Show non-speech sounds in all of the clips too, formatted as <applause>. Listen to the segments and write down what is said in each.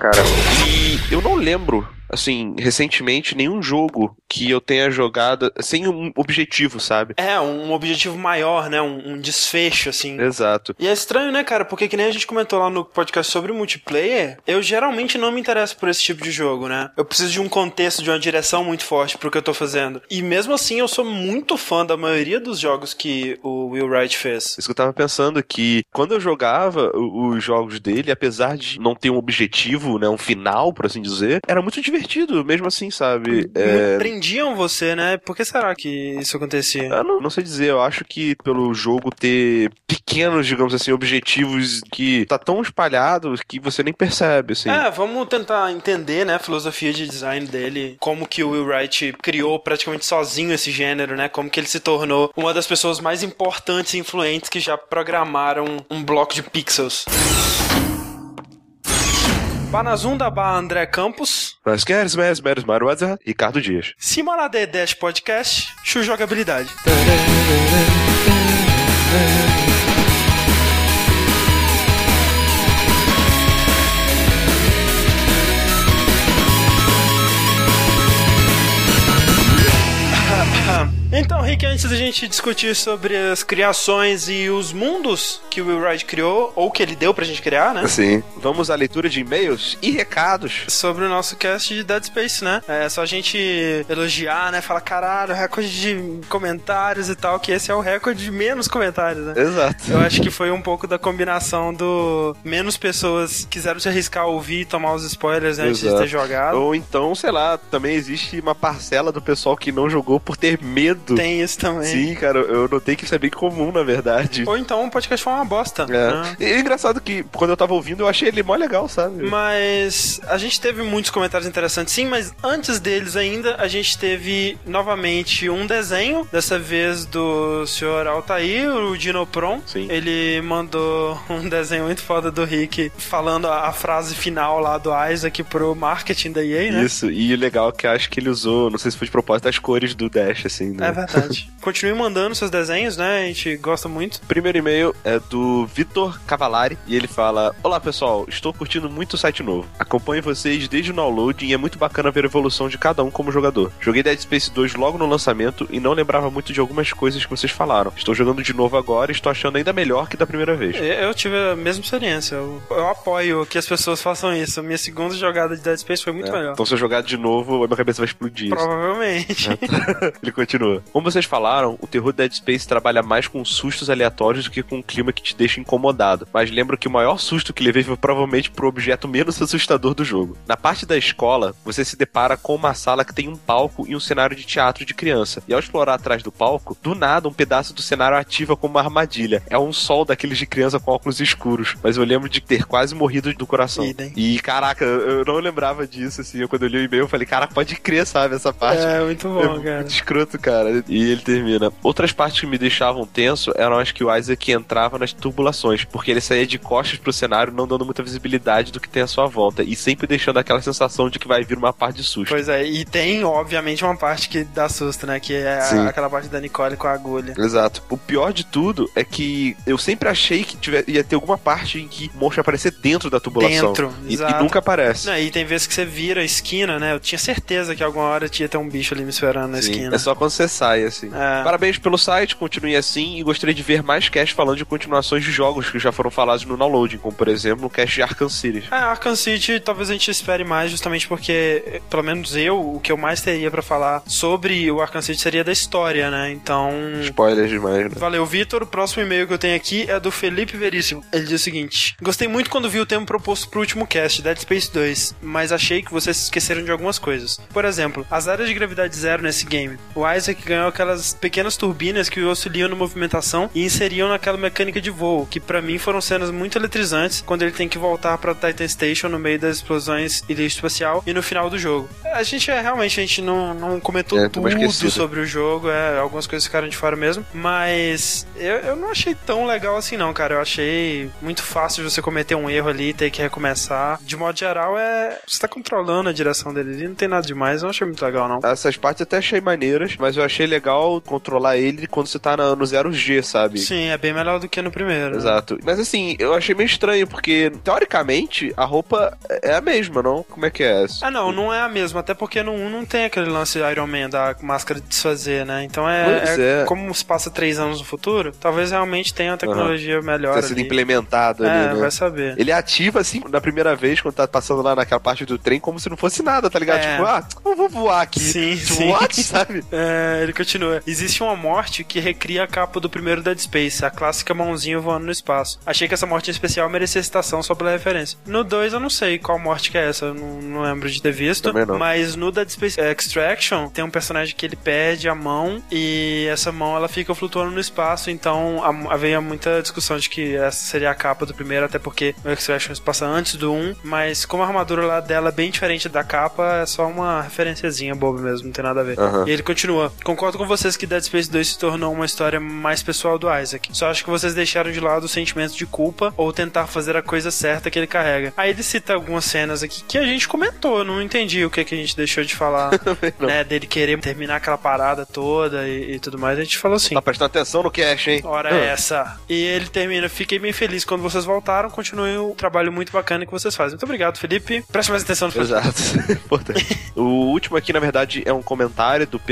cara. E eu não lembro assim, recentemente, nenhum jogo que eu tenha jogado sem um objetivo, sabe? É, um objetivo maior, né? Um, um desfecho, assim. Exato. E é estranho, né, cara? Porque que nem a gente comentou lá no podcast sobre multiplayer, eu geralmente não me interesso por esse tipo de jogo, né? Eu preciso de um contexto, de uma direção muito forte pro que eu tô fazendo. E mesmo assim, eu sou muito fã da maioria dos jogos que o Will Wright fez. Isso que eu tava pensando que quando eu jogava os jogos dele, apesar de não ter um objetivo, né, um final, por assim dizer, era muito divertido divertido, mesmo assim, sabe? É... Prendiam você, né? Por que será que isso acontecia? Eu não, não sei dizer, eu acho que pelo jogo ter pequenos, digamos assim, objetivos que tá tão espalhado que você nem percebe, assim. É, vamos tentar entender, né, a filosofia de design dele, como que o Will Wright criou praticamente sozinho esse gênero, né? Como que ele se tornou uma das pessoas mais importantes e influentes que já programaram um bloco de pixels. Banazunda Bar André Campos. Vasquez, Mes, Meros, Maruaza, Ricardo Dias. Simona D Dash Podcast, Chu Jogabilidade. Então, Rick, antes da gente discutir sobre as criações e os mundos que o Will Wright criou, ou que ele deu pra gente criar, né? Sim. Vamos à leitura de e-mails e recados. Sobre o nosso cast de Dead Space, né? É só a gente elogiar, né? Falar, caralho, recorde de comentários e tal, que esse é o recorde de menos comentários, né? Exato. Eu acho que foi um pouco da combinação do menos pessoas quiseram se arriscar a ouvir e tomar os spoilers né, antes de ter jogado. Ou então, sei lá, também existe uma parcela do pessoal que não jogou por ter medo tem isso também. Sim, cara, eu notei que isso é bem comum, na verdade. Ou então o podcast foi uma bosta. É. Né? E é engraçado que quando eu tava ouvindo, eu achei ele mó legal, sabe? Mas a gente teve muitos comentários interessantes, sim, mas antes deles ainda, a gente teve novamente um desenho, dessa vez do senhor Altair, o Dinopron. Sim. Ele mandou um desenho muito foda do Rick falando a, frase final lá do Isaac pro marketing da EA, né? Isso, e o legal é que acho que ele usou, não sei se foi de propósito, as cores do Dash, assim, né? É verdade. <laughs> Continue mandando seus desenhos, né? A gente gosta muito. Primeiro e-mail é do Vitor Cavalari e ele fala: Olá pessoal, estou curtindo muito o site novo. Acompanho vocês desde o download e é muito bacana ver a evolução de cada um como jogador. Joguei Dead Space 2 logo no lançamento e não lembrava muito de algumas coisas que vocês falaram. Estou jogando de novo agora e estou achando ainda melhor que da primeira vez. Eu tive a mesma experiência. Eu, eu apoio que as pessoas façam isso. Minha segunda jogada de Dead Space foi muito é. melhor. Então se eu jogar de novo, a minha cabeça vai explodir. Provavelmente. <laughs> ele continua. Como vocês falaram, o terror Dead Space trabalha mais com sustos aleatórios do que com um clima que te deixa incomodado. Mas lembro que o maior susto que levei foi provavelmente pro objeto menos <laughs> assustador do jogo. Na parte da escola, você se depara com uma sala que tem um palco e um cenário de teatro de criança. E ao explorar atrás do palco, do nada um pedaço do cenário ativa como uma armadilha. É um sol daqueles de criança com óculos escuros. Mas eu lembro de ter quase morrido do coração. Idem. E caraca, eu não lembrava disso, assim. Quando eu li o e-mail, eu falei, cara, pode crer, sabe, essa parte. É, muito bom, é cara. Muito escroto, cara. E ele termina. Outras partes que me deixavam tenso eram as que o Isaac entrava nas tubulações, porque ele saía de costas pro cenário, não dando muita visibilidade do que tem à sua volta, e sempre deixando aquela sensação de que vai vir uma parte de susto. Pois é, e tem, obviamente, uma parte que dá susto, né? Que é aquela parte da Nicole com a agulha. Exato. O pior de tudo é que eu sempre achei que tiver, ia ter alguma parte em que o monstro ia aparecer dentro da tubulação. Dentro, e, e nunca aparece. Não, e tem vezes que você vira a esquina, né? Eu tinha certeza que alguma hora tinha ter um bicho ali me esperando na Sim, esquina. É só quando você sai, assim. É. Parabéns pelo site, continue assim e gostaria de ver mais cast falando de continuações de jogos que já foram falados no downloading, como por exemplo o cast de Arkham City. É, Arkham City talvez a gente espere mais justamente porque, pelo menos eu, o que eu mais teria para falar sobre o Arkham City seria da história, né? Então... Spoilers demais, né? Valeu, Vitor. O próximo e-mail que eu tenho aqui é do Felipe Veríssimo. Ele diz o seguinte: Gostei muito quando vi o tema proposto pro último cast, Dead Space 2, mas achei que vocês esqueceram de algumas coisas. Por exemplo, as áreas de gravidade zero nesse game. O Isaac ganhou aquelas pequenas turbinas que auxiliam na movimentação e inseriam naquela mecânica de voo, que para mim foram cenas muito eletrizantes quando ele tem que voltar para Titan Station no meio das explosões e lixo espacial e no final do jogo. A gente é realmente a gente não, não comentou É, tudo sobre o jogo, é, algumas coisas ficaram de fora mesmo, mas eu, eu não achei tão legal assim não, cara. Eu achei muito fácil você cometer um erro ali e ter que recomeçar. De modo geral, é você tá controlando a direção dele ali, não tem nada demais, eu não achei muito legal não. Essas partes até achei maneiras, mas eu achei legal controlar ele quando você tá na- no 0G, sabe? Sim, é bem melhor do que no primeiro. né? Exato. Mas assim, eu achei meio estranho, porque teoricamente a roupa é a mesma, não? Como é que é essa? Ah, não, não é a mesma, até porque no 1 não tem aquele lance Iron Man da máscara de desfazer, né? Então é, Pois é- é. como se passa três anos no futuro, talvez realmente tenha uma tecnologia melhor. Tá sendo ali. implementado É, ali, né? vai saber. Ele ativa assim na primeira vez, quando tá passando lá naquela parte do trem, como se não fosse nada, tá ligado? É. Tipo, ah, eu vou voar aqui. Sim, tipo, sim. what, <laughs> sabe? É, ele continua. Existe uma morte que recria a capa do primeiro Dead Space, a clássica mãozinha voando no espaço. Achei que essa morte em especial merecia citação só pela referência. No 2 eu não sei qual morte que é essa, eu não, não lembro de ter visto. Mas no Dead Space Extraction tem um personagem que ele perde a mão e essa mão ela fica flutuando no espaço, então havia muita discussão de que essa seria a capa do primeiro, até porque o Extraction se passa antes do 1, mas como a armadura lá dela é bem diferente da capa, é só uma referenciazinha boba mesmo, não tem nada a ver. Aham. E ele continua: Concordo com vocês que Dead Space 2 se tornou uma história mais pessoal do Isaac. Só acho que vocês deixaram de lado o sentimento de culpa ou tentar fazer a coisa certa que ele carrega. Aí ele cita algumas cenas aqui que a gente comentou, não entendi o que, que a gente deixou de falar, <laughs> né? Dele querer terminar aquela parada toda e, e tudo mais. A gente falou assim. Tá prestando atenção no cash, hein? Hora Ah. é essa. E ele termina. Fiquei bem feliz quando vocês voltaram. Continuem o trabalho muito bacana que vocês fazem. Muito obrigado, Felipe. Preste mais atenção no Exato. <laughs> Importante. <laughs> o último aqui, na verdade, é um comentário do P.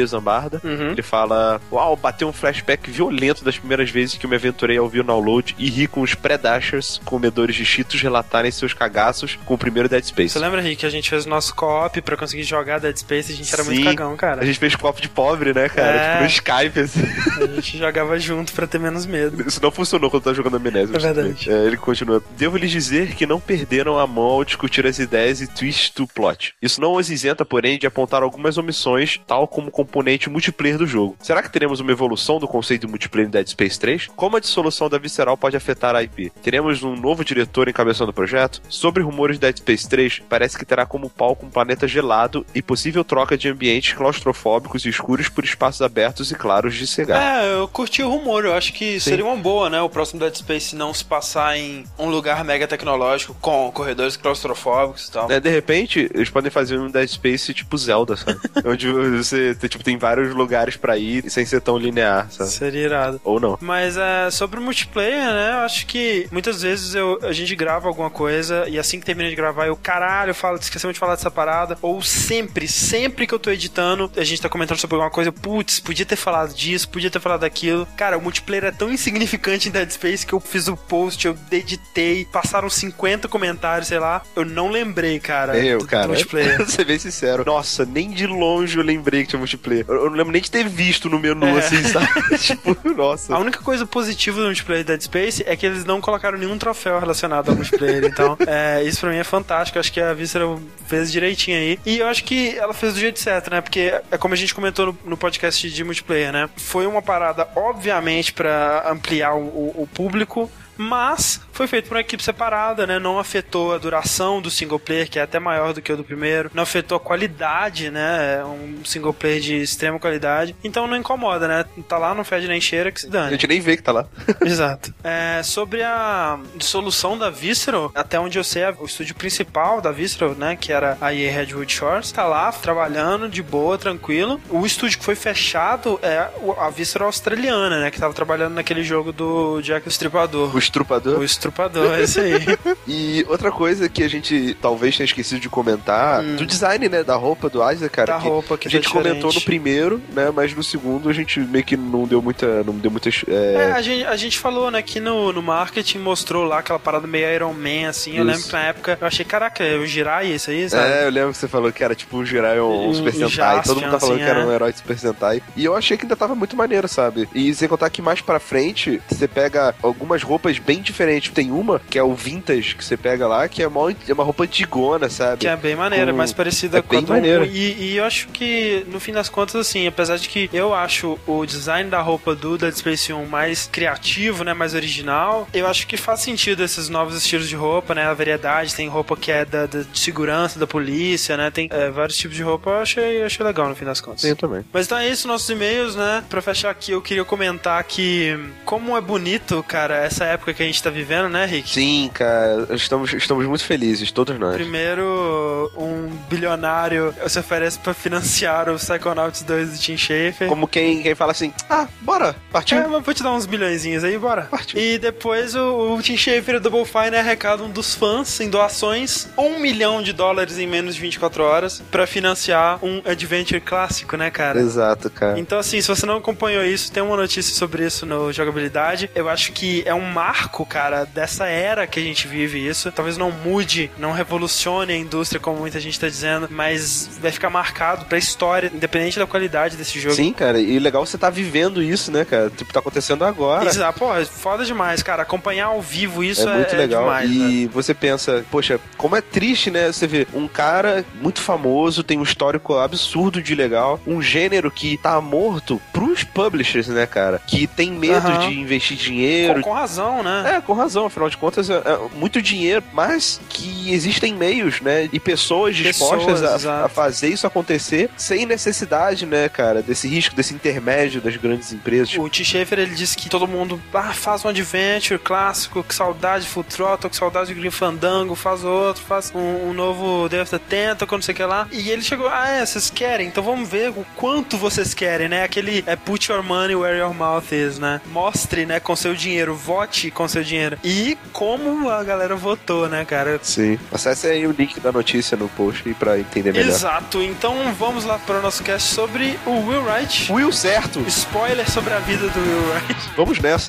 Uhum. Ele fala: Uau, bateu um flashback violento das primeiras vezes que eu me aventurei a ouvir o download e ri com os Predashers, comedores de cheetos, relatarem seus cagaços com o primeiro Dead Space. Você lembra, Rick, que a gente fez o nosso co-op pra conseguir jogar Dead Space? A gente era muito Sim. cagão, cara. A gente fez copo de pobre, né, cara? É. Tipo no Skype, assim. A gente jogava junto pra ter menos medo. <laughs> Isso não funcionou quando tava jogando Amnésia. É verdade. É, ele continua. Devo lhes dizer que não perderam a mão ao discutir as ideias e twists do plot. Isso não os isenta, porém, de apontar algumas omissões, tal como componente multiplayer do jogo. Será que teremos uma evolução do conceito de multiplayer em Dead Space 3? Como a dissolução da Visceral pode afetar a IP? Teremos um novo diretor encabeçando o projeto? Sobre rumores de Dead Space 3, parece que terá como palco um planeta gelado e possível troca de ambientes claustrofóbicos e escuros por espaços abertos e claros de cegar. É, eu curti o rumor. Eu acho que seria uma boa, né? O próximo Dead Space não se passar em um lugar mega tecnológico com corredores claustrofóbicos e tal. É, de repente, eles podem fazer um Dead Space tipo Zelda, sabe? <laughs> Onde você tipo, tem vários lugares pra ir sem ser tão linear, sabe? Seria irado. Ou não. Mas é, sobre o multiplayer, né? Eu acho que muitas vezes eu, a gente grava alguma coisa e assim que termina de gravar, eu, caralho, eu falo, esquecemos de falar dessa parada. Ou sempre, sempre que eu tô editando, a gente tá comentando sobre alguma coisa, putz, podia ter falado disso, podia ter falado daquilo. Cara, o multiplayer é tão insignificante em Dead Space que eu fiz o post, eu editei, passaram 50 comentários, sei lá. Eu não lembrei, cara. Eu, do- do cara. multiplayer. <laughs> Vou ser bem sincero. Nossa, nem de longe eu lembrei que tinha multiplayer. Eu, eu não lembro nem de ter visto no menu, É. assim, sabe? <laughs> tipo, nossa. A única coisa positiva do multiplayer de Dead Space é que eles não colocaram nenhum troféu relacionado ao multiplayer. Então, <laughs> é, isso pra mim é fantástico. Acho que a Visceral fez direitinho aí. E eu acho que ela fez do jeito certo, né? Porque é como a gente comentou no, no podcast de multiplayer, né? Foi uma parada, obviamente, pra ampliar o- o público. Mas foi feito por uma equipe separada, né? Não afetou a duração do single player, que é até maior do que o do primeiro. Não afetou a qualidade, né? É um single player de extrema qualidade. Então não incomoda, né? Tá lá, não fede nem cheira, que se A dane. gente nem vê que tá lá. <laughs> <laughs> Exato. É, sobre a dissolução da Visceral, até onde eu sei, o estúdio principal da Visceral, né, que era a EA Redwood Shores, tá lá trabalhando de boa, tranquilo. O estúdio que foi fechado é a Visceral australiana, né, que tava trabalhando naquele jogo do Jack o Estripador. O estrupador. O Estrupador, é isso aí. <laughs> E outra coisa que a gente talvez tenha esquecido de comentar, do design, né, da roupa do Isaac, cara. Hum. Da roupa, que a gente tá comentou no primeiro, né, mas no segundo a gente meio que não deu muita, não deu muitas é, É, a gente, a gente falou, né, que no, no marketing mostrou lá aquela parada meio Iron Man, assim. Eu Isso. lembro que na época eu achei, caraca, é o Jirai isso aí, sabe? É, eu lembro que você falou que era tipo o Jirai um, um Super Sentai. Todo mundo tá falando assim, que era é. um herói Super Sentai. E eu achei que ainda tava muito maneiro, sabe? E sem contar que mais pra frente, você pega algumas roupas bem diferentes. Tem uma, que é o Vintage, que você pega lá, que é uma, é uma roupa antigona, sabe? Que é bem maneira, Com- mais parecida é com a bem do maneira. E, e eu acho que, no fim das contas, assim, apesar de que eu acho o design da roupa do Dead Space 1 mais criativo, né, mais original, eu acho que faz sentido esses novos estilos de roupa, né, a variedade, tem roupa que é da, da- de segurança, da polícia, né, tem é, vários tipos de roupa, eu achei, eu achei legal no fim das contas. Tem também. Mas então é isso, nossos e-mails, né? Pra fechar aqui, eu queria comentar que como é bonito, cara, essa época época que a gente tá vivendo, né, Rick? Sim, cara, estamos, estamos muito felizes, todos nós. Primeiro, um bilionário se oferece pra financiar o Psychonauts 2 do Tim Schafer. Como quem, quem fala assim, ah, bora, partiu. É, mas vou te dar uns bilhõezinhos aí, bora. Partiu. E depois o, o Tim Schafer e o Double Fine arrecadam dos fãs em doações um milhão de dólares em menos de 24 horas pra financiar um adventure clássico, né, cara? Exato, cara. Então, assim, se você não acompanhou isso, tem uma notícia sobre isso no Jogabilidade. Eu acho que é um marco, cara, dessa era que a gente vive isso. Talvez não mude, não revolucione a indústria, como muita gente tá dizendo, mas vai ficar marcado pra história, independente da qualidade desse jogo. Sim, cara, e legal você tá vivendo isso, né, cara? Tipo, tá acontecendo agora. Isso, ah, pô, é foda demais, cara. Acompanhar ao vivo isso é é, muito é legal. demais, e né? você pensa, poxa, como é triste, né? Você vê um cara muito famoso, tem um histórico absurdo de legal, um gênero que tá morto pros publishers, né, cara? Que tem medo Aham. de investir dinheiro. Com, com razão, né? É, com razão, afinal de contas, é, é muito dinheiro, mas que existem meios, né? E pessoas dispostas Pessoas, a, a fazer isso acontecer sem necessidade, né, cara, desse risco, desse intermédio das grandes empresas. O T. Schaefer, ele disse que todo mundo ah, faz um adventure clássico, que saudade de Full Throttle, que saudade de Green Fandango, faz outro, faz um, um novo Day of the Tentacle, não sei o que lá. E ele chegou, ah, é, vocês querem? Então vamos ver o quanto vocês querem, né? Aquele é put your money where your mouth is, né? Mostre, né, com seu dinheiro, vote com seu dinheiro. E como a galera votou, né, cara? Sim. Acesse aí o link da notícia no post aí pra entender melhor. Exato, então vamos lá para o nosso cast sobre o Will Wright. Will certo! Spoiler sobre a vida do Will Wright. Vamos nessa.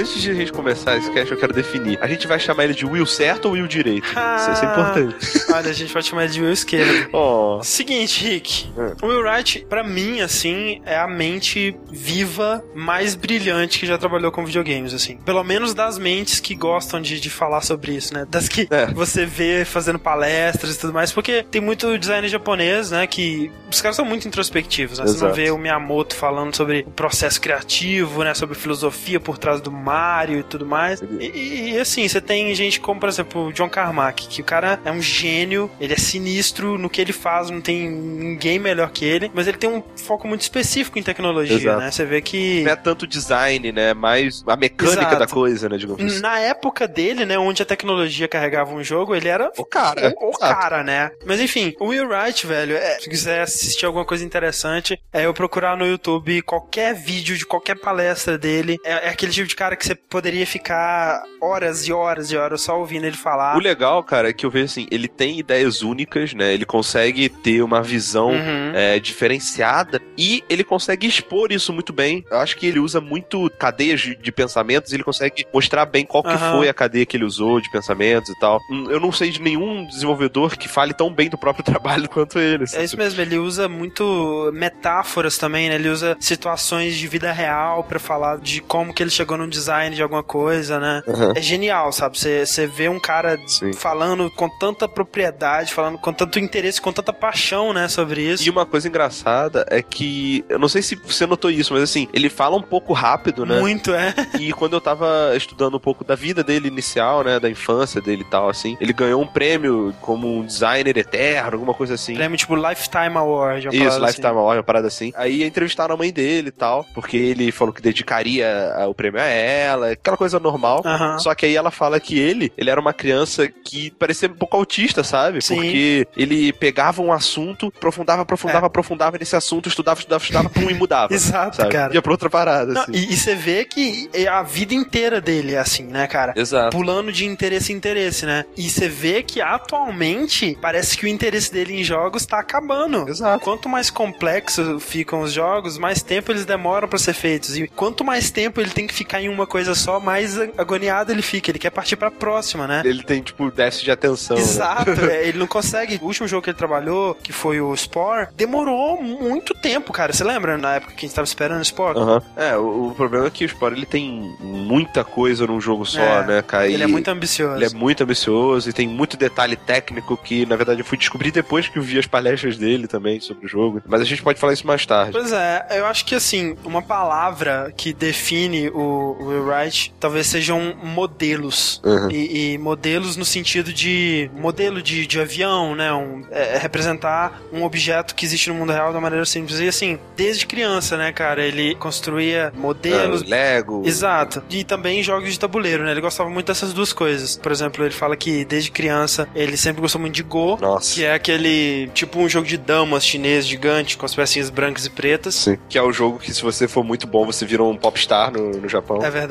Antes de a gente começar esse cast, eu quero definir. A gente vai chamar ele de Will certo ou Will direito? Isso, isso é importante. <laughs> Olha, a gente pode chamar ele de Will esquerdo. <laughs> Ó. Seguinte, Rick. Hum. O Will Wright, pra mim, assim, é a mente viva mais brilhante que já trabalhou com videogames, assim. Pelo menos das mentes que gostam de, de falar sobre isso, né? Das que É. você vê fazendo palestras e tudo mais. Porque tem muito design japonês, né? Que os caras são muito introspectivos, né? Você não Exato. vê o Miyamoto falando sobre o processo criativo, né? Sobre filosofia por trás do Mario e tudo mais. E, e, e, assim, você tem gente como, por exemplo, o John Carmack, que o cara é um gênio, ele é sinistro no que ele faz, não tem ninguém melhor que ele, mas ele tem um foco muito específico em tecnologia, Exato. né? Você vê que. Não é tanto design, né? Mais a mecânica Exato. da coisa, né? Digamos assim. Na época dele, né, onde a tecnologia carregava um jogo, ele era O cara. o, o cara, né? Mas enfim, o Will Wright, velho, é, se quiser assistir alguma coisa interessante, é eu procurar no YouTube qualquer vídeo de qualquer palestra dele. É, é aquele tipo de cara que você poderia ficar horas e horas e horas só ouvindo ele falar. O legal, cara, é que eu vejo assim, ele tem ideias únicas, né? Ele consegue ter uma visão Uhum. é, diferenciada e ele consegue expor isso muito bem. Eu acho que ele usa muito cadeias de, de pensamentos e ele consegue mostrar bem qual que Aham. foi a cadeia que ele usou de pensamentos e tal. Hum, Eu não sei de nenhum desenvolvedor que fale tão bem do próprio <laughs> trabalho quanto ele. assim. É isso mesmo, ele usa muito metáforas também, né? Ele usa situações de vida real pra falar de como que ele chegou no design de alguma coisa, né? Aham. É genial, sabe? Você você vê um cara Sim. falando com tanta propriedade, falando com tanto interesse, com tanta paixão, né, sobre isso. E uma coisa engraçada é que, eu não sei se você notou isso, mas assim, ele fala um pouco rápido, né? Muito, é. E quando eu tava estudando um pouco da vida dele inicial, né, da infância dele e tal, assim, ele ganhou um prêmio como um designer eterno, alguma coisa assim. Prêmio tipo Lifetime Award. uma Isso, parada Lifetime assim. Award, uma parada assim. Aí entrevistaram a mãe dele e tal, porque ele falou que dedicaria o prêmio a ela, aquela coisa normal. Aham. Só que aí ela fala que ele, ele era uma criança que parecia um pouco autista, sabe? Sim. Porque ele pegava um assunto, aprofundava, aprofundava, É. aprofundava nesse assunto, estudava, estudava, estudava, pum, e mudava. <laughs> Exato, sabe? cara. Ia pra outra parada, Não, assim. e, e você vê que é a vida inteira dele é assim, né, cara? Exato. Pulando de interesse em interesse, né? E você vê que atualmente parece que o interesse dele em jogos tá acabando. Exato. Quanto mais complexo ficam os jogos, mais tempo eles demoram pra ser feitos. E quanto mais tempo ele tem que ficar em uma coisa só, mais agoniado ele fica. Ele quer partir pra próxima, né? Ele tem, tipo, déficit de atenção. né? Exato, <laughs> é, ele não consegue. O último jogo que ele trabalhou, que foi o Spore, demorou muito tempo, cara. Você lembra na época que a gente tava esperando o Spore? Aham. É, o, o problema é que o Spore ele tem muita coisa num jogo só, É, né, cara? Ele é muito ambicioso. Ele é muito ambicioso e tem muito detalhe técnico que, na verdade, eu fui descobrir depois que eu vi as palestras dele também sobre o jogo. Mas a gente pode falar isso mais tarde. Pois é, eu acho que assim, uma palavra que define o o Wright talvez sejam modelos. Uhum. E, e modelos no sentido de modelo de, de avião, né? Um, é, é representar um objeto que existe no mundo real da maneira simples. E assim, desde criança, né, cara? Ele construía modelos. Ah, Lego. Exato. E também jogos de tabuleiro, né? Ele gostava muito dessas duas coisas. Por exemplo, ele fala que desde criança ele sempre gostou muito de Go, Nossa. que é aquele tipo um jogo de damas chinês gigante com as pecinhas brancas e pretas. Sim. Que é o jogo que, se você for muito bom, você vira um popstar no, no Japão. É verdade.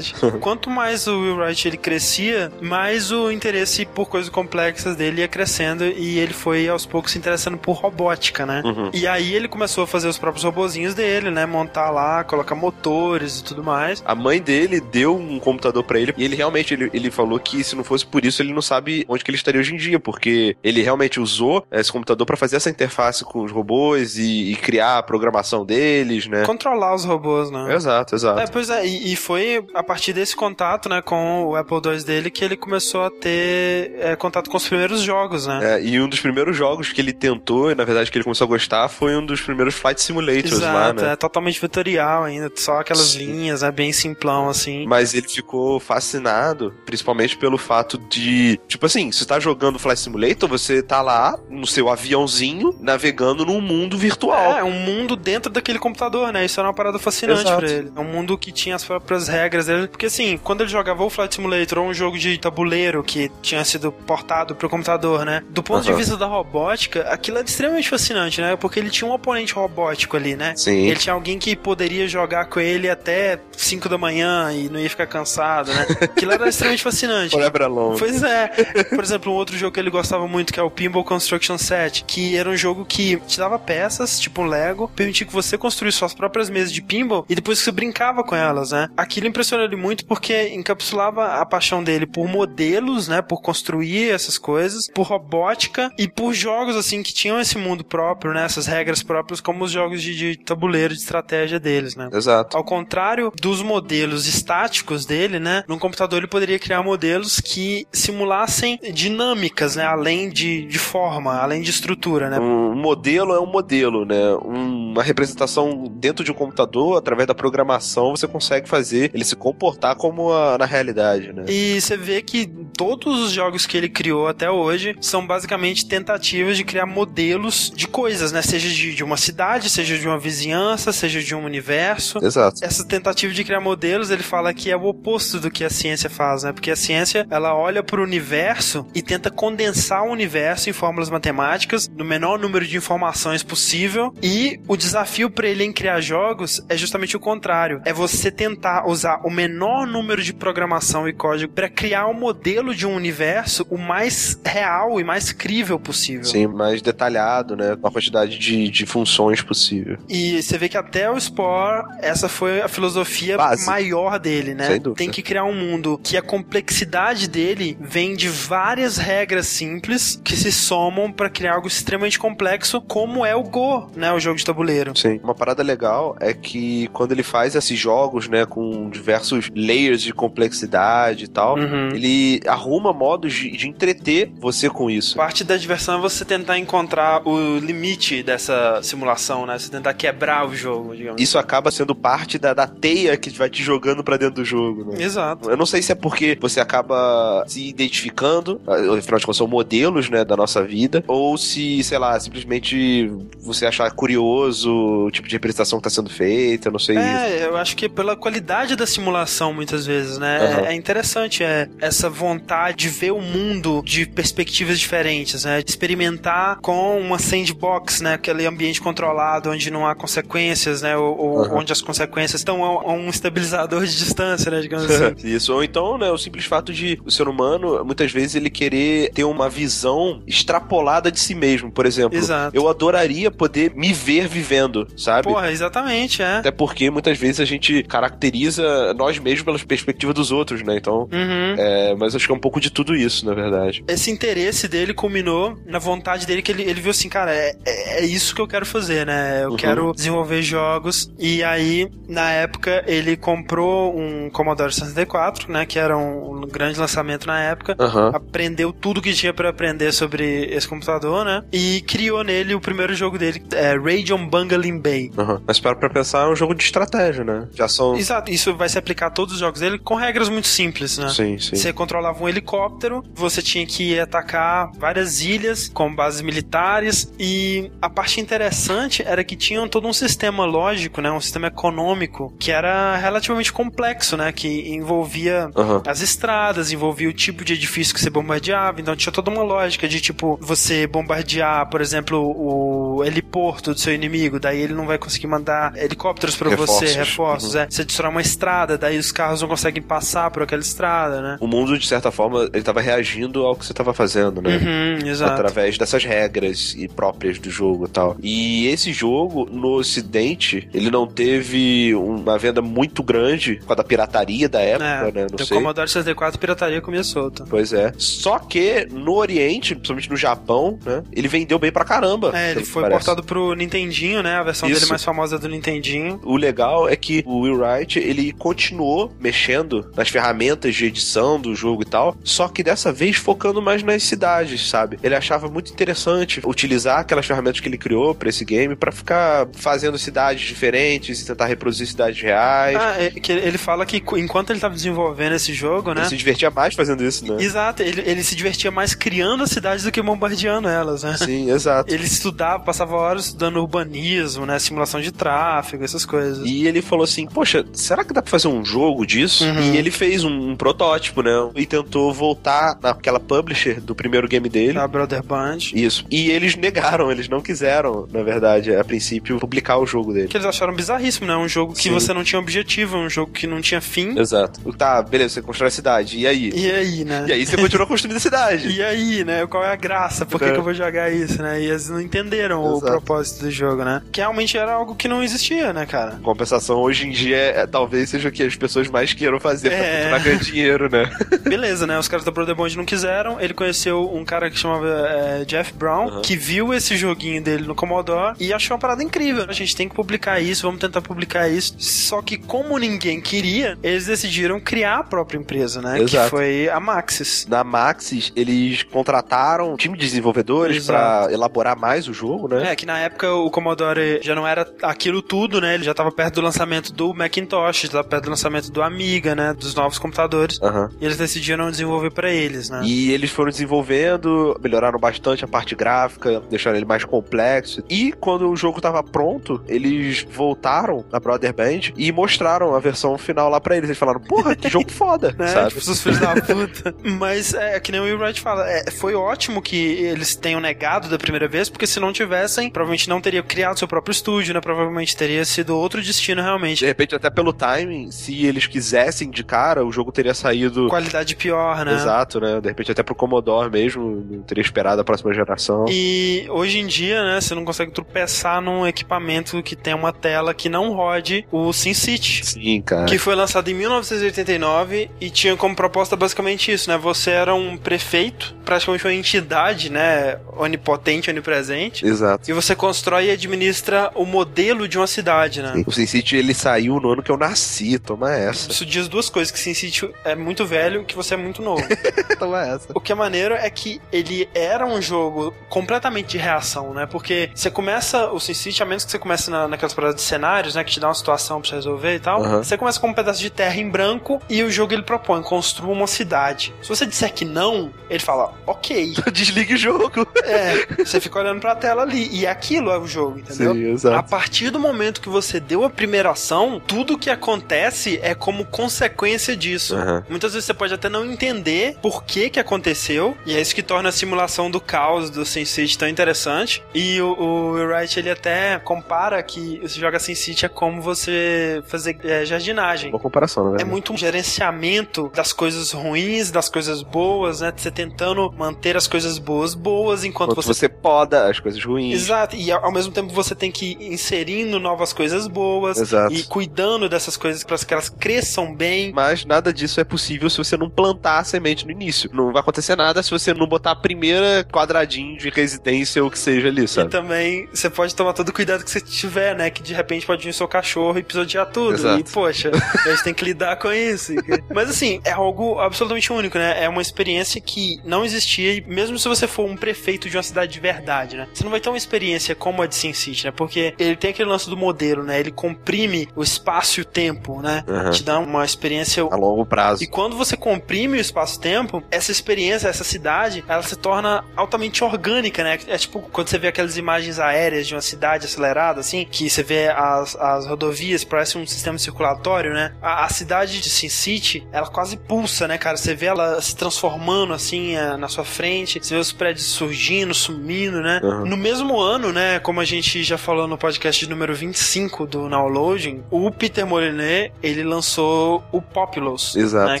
<laughs> Quanto mais o Will Wright ele crescia, mais o interesse por coisas complexas dele ia crescendo e ele foi aos poucos se interessando por robótica, né? Uhum. E aí ele começou a fazer os próprios robozinhos dele, né? Montar lá, colocar motores e tudo mais. A mãe dele deu um computador pra ele e ele realmente ele, ele falou que se não fosse por isso ele não sabe onde que ele estaria hoje em dia, porque ele realmente usou esse computador pra fazer essa interface com os robôs e, e criar a programação deles, né? Controlar os robôs, né? Exato, exato. É, pois é, e, e foi a partir desse contato, né, com o Apple II dele que ele começou a ter é, contato com os primeiros jogos, né? É, e um dos primeiros jogos que ele tentou, e na verdade que ele começou a gostar, foi um dos primeiros Flight Simulators lá, Exato, né? é totalmente vetorial ainda, só aquelas Sim. linhas, é bem simplão, assim. Mas ele ficou fascinado, principalmente pelo fato de, tipo assim, você tá jogando Flight Simulator, você tá lá no seu aviãozinho, navegando num mundo virtual. É, um mundo dentro daquele computador, né? Isso era uma parada fascinante pra ele. É um mundo que tinha as próprias regras dele. Porque assim, quando ele jogava o Flight Simulator ou um jogo de tabuleiro que tinha sido portado pro computador, né? Do ponto de Aham. vista da robótica, aquilo era extremamente fascinante, né? Porque ele tinha um oponente robótico ali, né? Sim. Ele tinha alguém que poderia jogar com ele até 5 da manhã e não ia ficar cansado, né? Aquilo era extremamente fascinante. <laughs> Forever Alone. Pois é. Por exemplo, um outro jogo que ele gostava muito, que é o Pinball Construction Set, que era um jogo que te dava peças, tipo um Lego, permitia que você construísse suas próprias mesas de pinball e depois você brincava com elas, né? Aquilo impressionou ele muito porque encapsulava a paixão dele por modelos, né? Por construir essas coisas, por robótica e por jogos, assim, que tinham esse mundo próprio, né? Essas regras próprias, como os jogos de, de tabuleiro de estratégia deles, né? Exato. Ao contrário dos modelos estáticos dele, né? Num computador ele poderia criar modelos que simulassem dinâmicas, né? Além de, de forma, além de estrutura, né? Um modelo é um modelo, né? Uma representação dentro de um computador, através da programação, você consegue fazer ele se comportar como a- na realidade, né? E você vê que todos os jogos que ele criou até hoje são basicamente tentativas de criar modelos de coisas, né? Seja de, de uma cidade, seja de uma vizinhança, seja de um universo. Exato. essa tentativa de criar modelos, ele fala que é o oposto do que a ciência faz, né? Porque a ciência, ela olha para o universo e tenta condensar o universo em fórmulas matemáticas, no menor número de informações possível, e o desafio para ele em criar jogos é justamente o contrário. É você tentar usar o menor número de programação e código para criar um modelo de um universo o mais real e mais crível possível. Sim, mais detalhado, né? Com a quantidade de, de funções possível. E você vê que até o Spore, essa foi a filosofia Base. maior dele, né? Tem que criar um mundo que a complexidade dele vem de várias regras simples que se somam pra criar algo extremamente complexo, como é o Go, né? O jogo de tabuleiro. Sim. Uma parada legal é que quando ele faz esses jogos, né, com diversos layers de complexidade e tal, Uhum. ele arruma modos de, de entreter você com isso. Parte da diversão é você tentar encontrar o limite dessa simulação, né? Você tentar quebrar o jogo, digamos. Isso acaba sendo parte da, da teia que vai te jogando pra dentro do jogo, né? Exato. Eu não sei se é porque você acaba se identificando, afinal de contas são modelos, né, da nossa vida, ou se, sei lá, simplesmente você achar curioso o tipo de representação que tá sendo feita, eu não sei. É, eu acho que pela qualidade da simulação, muitas vezes, né? Uhum. É, é interessante é, essa vontade de ver o mundo de perspectivas diferentes, né? De experimentar com uma sandbox, né? Aquele ambiente controlado onde não há consequências, né? Ou, ou Uhum. onde as consequências estão a, a um estabilizador de distância, né? Digamos assim. <laughs> Isso, ou então, né, o simples fato de o ser humano, muitas vezes, ele querer ter uma visão extrapolada de si mesmo, por exemplo. Exato. Eu adoraria poder me ver vivendo, sabe? Porra, exatamente, é. Até porque muitas vezes a gente caracteriza nós mesmos pela perspectiva dos outros, né? Então, Uhum. é, mas acho que é um pouco de tudo isso, na verdade. esse interesse dele culminou na vontade dele que ele, ele viu assim, cara, é, é é isso que eu quero fazer, né? Eu Uhum. quero desenvolver jogos. E aí, na época, ele comprou um Commodore 64, né? Que era um, um grande lançamento na época. Aham. Aprendeu tudo que tinha pra aprender sobre esse computador, né? E criou nele o primeiro jogo dele, é Radeon Bungling Bay. Aham. Mas para pra pensar, é um jogo de estratégia, né? Já são. Exato, isso vai se aplicar a todos os jogos dele com regras muito simples, né? Sim, sim. Você controlava um helicóptero, você tinha que atacar várias ilhas com bases militares e a parte interessante era que tinham todo um sistema lógico, né, um sistema econômico que era relativamente complexo, né, que envolvia Aham. as estradas, envolvia o tipo de edifício que você bombardeava, então tinha toda uma lógica de tipo você bombardear, por exemplo, o heliporto do seu inimigo, daí ele não vai conseguir mandar helicópteros pra Reforços. você, reforços, Uhum. é. Você destrói uma estrada, daí os carros não conseguem passar por aquela estrada, né? O mundo, de certa forma, ele tava reagindo ao que você tava fazendo, né? Uhum, exato. Através dessas regras e próprias do jogo e tal. E esse jogo, no ocidente, ele não teve uma venda muito grande com a da pirataria da época, É, né? Não o sei. Commodore 64 pirataria comia solta. Pois é. Só que no Oriente, principalmente no Japão, né? Ele vendeu bem pra caramba. É, ele foi parece. portado pro Nintendinho, né? A versão Isso. dele mais famosa é do Nintendinho. O legal é que o Will Wright, ele continuou mexendo nas ferramentas de edição do jogo e tal, só que dessa vez focando mais nas cidades, sabe? Ele achava muito interessante utilizar aquelas ferramentas que ele criou pra esse game pra ficar fazendo cidades diferentes e tentar reproduzir cidades reais. Ah, é, que ele fala que enquanto ele tava desenvolvendo esse jogo, né? Ele se divertia mais fazendo isso, né? Exato, ele, ele se divertia mais criando as cidades do que bombardeando elas, né? Sim, exato. Ele estudava, passava horas estudando urbanismo, né? Simulação de tráfego, essas coisas. E ele falou assim: Poxa, será que dá pra fazer um jogo disso? Uhum. E ele fez um, um protótipo, né? E tentou voltar naquela publisher do primeiro game dele. A Brother Band. Isso. E eles negaram, eles não quiseram, na verdade, a princípio, publicar o jogo dele. Que eles acharam bizarríssimo, né? Um jogo que Sim. você não tinha objetivo, um jogo que não tinha fim. Exato. Tá, beleza, você constrói a cidade. E aí? E aí, né? E aí você continua <laughs> construindo a cidade. E aí, né? Qual é a graça? Por que, É. que eu vou jogar isso, né? E eles não entenderam o Exato. propósito do jogo, né? Que realmente era algo que não existia, né, cara? Compensação, hoje em dia, é, talvez seja o que as pessoas mais queiram fazer pra É. continuar ganhando dinheiro, né? <laughs> Beleza, né? Os caras da Brother Bond não quiseram. Ele conheceu um cara que chamava é, Jeff Brown, Uhum. que viu esse joguinho dele no Commodore e achou uma parada incrível. A gente tem que publicar isso, vamos tentar publicar isso. Só que como ninguém queria, eles decidiram criar a própria empresa, né? Que Exato. foi a Maxis. Na Maxis, eles contrataram um time de desenvolvedores pra elaborar mais o jogo, né? É, que na época o Commodore já não era aquilo tudo, né? Ele já tava perto do lançamento do Macintosh, já tava do lançamento do Amiga, né? Dos novos computadores. Aham. E eles decidiram desenvolver pra eles, né? E eles foram desenvolvendo, melhoraram bastante a parte gráfica, deixaram ele mais complexo. E quando o jogo tava pronto, eles voltaram na Brother Band e mostraram a versão final lá pra eles. Eles falaram, porra, que jogo foda, <laughs> né? sabe? Tipo, os filhos da puta. <laughs> Mas é que nem o Will Wright fala, é, foi ótimo que eles tenham negado da primeira vez, porque se não tivessem, provavelmente não teria criado seu próprio estúdio, né? Provavelmente teria sido outro destino realmente. De repente, até pelo timing, se eles quisessem de cara, o jogo teria saído. Qualidade pior, né? Exato, né? De repente, até pro Commodore mesmo, não teria esperado a próxima geração. E hoje em dia, né, você não consegue tropeçar num equipamento que tem uma tela que não rode o SimCity. Sim, cara. Que foi lançado em 1989 e tinha como proposta basicamente isso, né? Você era um prefeito, praticamente uma entidade, né? Onipotente, onipresente. Exato. E você constrói e administra o modelo de uma cidade, né? O SimCity, ele saiu no ano que eu nasci, toma essa. Isso diz duas coisas, que SimCity é muito velho, que você é muito novo. <laughs> Toma essa. O que é maneiro é que ele era um jogo completamente de reação, né? Porque você começa o SimCity, a menos que você comece na, naquelas paradas de cenários, né? Que te dá uma situação pra você resolver e tal. Aham. Você começa com um pedaço de terra em branco e o jogo ele propõe, construa uma cidade. Se você disser que não, ele fala, ok. <laughs> Desligue o jogo. É, você fica olhando pra tela ali. E aquilo é o jogo, entendeu? Sim, exato. A partir do momento que você deu a primeira ação, tudo que acontece é como consequência disso. Aham. Muitas vezes você pode até não entender por que que aconteceu, e é isso que torna a simulação do caos do SimCity tão interessante. E o, o Wright, ele até compara que você joga SimCity é como você fazer é, jardinagem. Boa comparação, na É muito um gerenciamento das coisas ruins, das coisas boas, né? Você tentando manter as coisas boas boas enquanto Quando você você poda as coisas ruins. Exato, e ao ao mesmo tempo você tem que ir inserindo novas coisas boas Exato. e cuidando dessas coisas para que elas cresçam bem. Mas nada disso é possível se você não plantar a semente no início. Não vai acontecer nada se você não botar a primeira quadradinho de residência ou o que seja ali, E sabe? também você pode tomar todo o cuidado que você tiver, né? Que de repente pode vir o seu cachorro e pisotear tudo. Exato. E, poxa, <laughs> a gente tem que lidar com isso. Mas assim, é algo absolutamente único, né? É uma experiência que não existia, e mesmo se você for um prefeito de uma cidade de verdade, né? Você não vai ter uma experiência como a de Sin City, né? Porque ele tem aquele lance do modelo, né? Ele comprime o espaço e o tempo, né? Aham. Te dá uma experiência A longo prazo. E quando você comprime o espaço-tempo, essa experiência, essa cidade, ela se torna altamente orgânica, né? É tipo quando você vê aquelas imagens aéreas de uma cidade acelerada, assim, que você vê as, as rodovias, parece um sistema circulatório, né? A, a cidade de Sin City, ela quase pulsa, né, cara? Você vê ela se transformando, assim, eh, na sua frente, você vê os prédios surgindo, sumindo, né? Uhum. No mesmo ano, né, como a gente já falou no podcast número 25 do Now Loading, o Peter Molyneux, ele lançou o Populous, Exato. né,